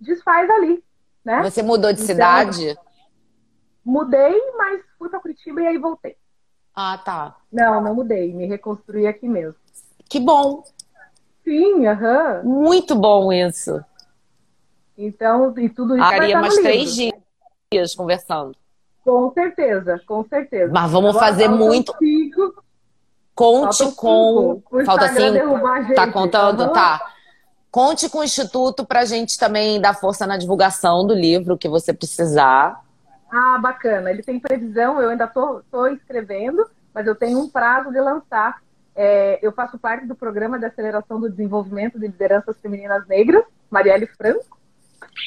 Speaker 3: desfaz ali, né?
Speaker 2: Você mudou de
Speaker 3: Então,
Speaker 2: cidade?
Speaker 3: Mudei, mas fui para Curitiba e aí voltei.
Speaker 2: Ah, tá.
Speaker 3: Não, não mudei, me reconstruí aqui mesmo.
Speaker 2: Que bom.
Speaker 3: Sim, aham.
Speaker 2: Muito bom isso.
Speaker 3: Então, e tudo isso
Speaker 2: Ah, Ficaria
Speaker 3: no
Speaker 2: mais
Speaker 3: livro.
Speaker 2: três dias conversando.
Speaker 3: Com certeza, com certeza.
Speaker 2: Mas vamos
Speaker 3: Agora
Speaker 2: fazer muito. Conte com. Falta cinco. Tá contando?
Speaker 3: Aham.
Speaker 2: Tá. Conte com o Instituto pra gente também dar força na divulgação do livro que você precisar.
Speaker 3: Ah, bacana. Ele tem previsão, eu ainda tô escrevendo, mas eu tenho um prazo de lançar. É, eu faço parte do programa de aceleração do desenvolvimento de lideranças femininas negras, Marielle Franco.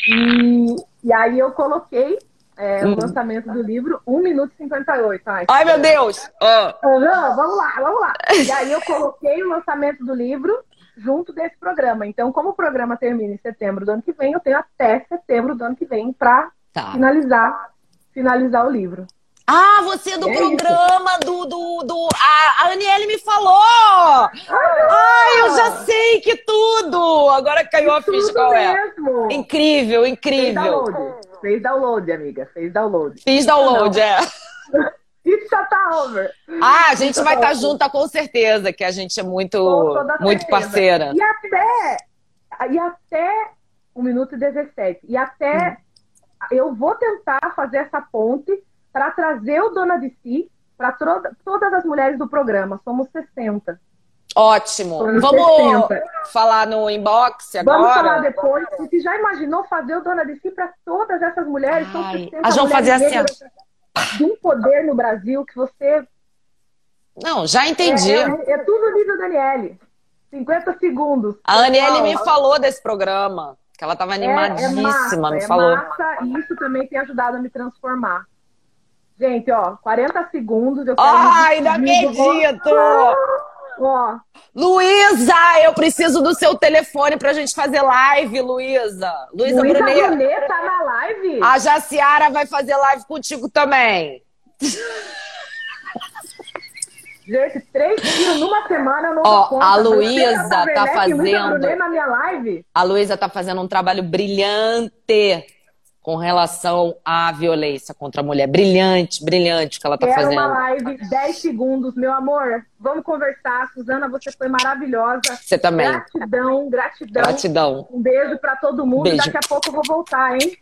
Speaker 3: E, e aí eu coloquei é, o
Speaker 2: Uhum.
Speaker 3: lançamento do livro 1 minuto e 58. Ai,
Speaker 2: Ai, meu Deus! Ah,
Speaker 3: Aham, vamos lá, vamos lá. E aí eu coloquei o lançamento do livro junto desse programa. Então, como o programa termina em setembro do ano que vem, eu tenho até setembro do ano que vem para
Speaker 2: tá.
Speaker 3: finalizar, finalizar o livro.
Speaker 2: Ah, você é do
Speaker 3: É
Speaker 2: programa do. do, do... A, a Aniele me falou! Ai, eu já sei que tudo! Agora caiu a ficha qual é.
Speaker 3: mesmo.
Speaker 2: Incrível,
Speaker 3: Fez
Speaker 2: incrível.
Speaker 3: download. Fez download, amiga. Fez download.
Speaker 2: Fiz download, é. [laughs]
Speaker 3: It já tá over.
Speaker 2: Ah, a gente vai estar junta com certeza, que a gente é muito, muito
Speaker 3: certeza.
Speaker 2: parceira.
Speaker 3: E até, e até 1 minuto e 17. E até eu vou tentar fazer essa ponte para trazer o Dona de Si para todas as mulheres do programa. Somos 60.
Speaker 2: Ótimo.
Speaker 3: Somos
Speaker 2: Vamos
Speaker 3: 60.
Speaker 2: falar no inbox
Speaker 3: Vamos falar
Speaker 2: agora?
Speaker 3: depois. Você já imaginou fazer o Dona de Si para todas essas mulheres? São
Speaker 2: Ai,
Speaker 3: 60
Speaker 2: elas vão
Speaker 3: mulheres
Speaker 2: fazer assim,
Speaker 3: negras De um poder no Brasil que você
Speaker 2: Não, já entendi.
Speaker 3: É, é, é tudo nível Daniele. 50 segundos.
Speaker 2: A Aniele me falou desse programa, que ela estava
Speaker 3: é-
Speaker 2: animadíssima,
Speaker 3: é massa,
Speaker 2: me
Speaker 3: é
Speaker 2: falou.
Speaker 3: massa, e isso também tem ajudado a me transformar. Gente, ó, 40 segundos. Eu quero
Speaker 2: Ai, não acredito!
Speaker 3: Ó,
Speaker 2: Luísa, eu preciso do seu telefone pra gente fazer live, Luísa. Luísa
Speaker 3: Luísa
Speaker 2: Brunet.
Speaker 3: Brunet tá na live?
Speaker 2: A Jaciara vai fazer live contigo também.
Speaker 3: Gente, três tiros numa semana eu não
Speaker 2: Ó,
Speaker 3: conta.
Speaker 2: a Luísa tá fazendo-
Speaker 3: Brunet na minha live?
Speaker 2: A Luísa tá fazendo um trabalho brilhante com relação à violência contra a mulher. Brilhante, brilhante o que ela tá
Speaker 3: Quero
Speaker 2: fazendo.
Speaker 3: uma live, 10 segundos, meu amor. Vamos conversar. Suzana, você foi maravilhosa.
Speaker 2: Você também.
Speaker 3: Gratidão, gratidão.
Speaker 2: Gratidão.
Speaker 3: Um beijo pra todo mundo.
Speaker 2: Beijo.
Speaker 3: Daqui a pouco eu vou voltar, hein?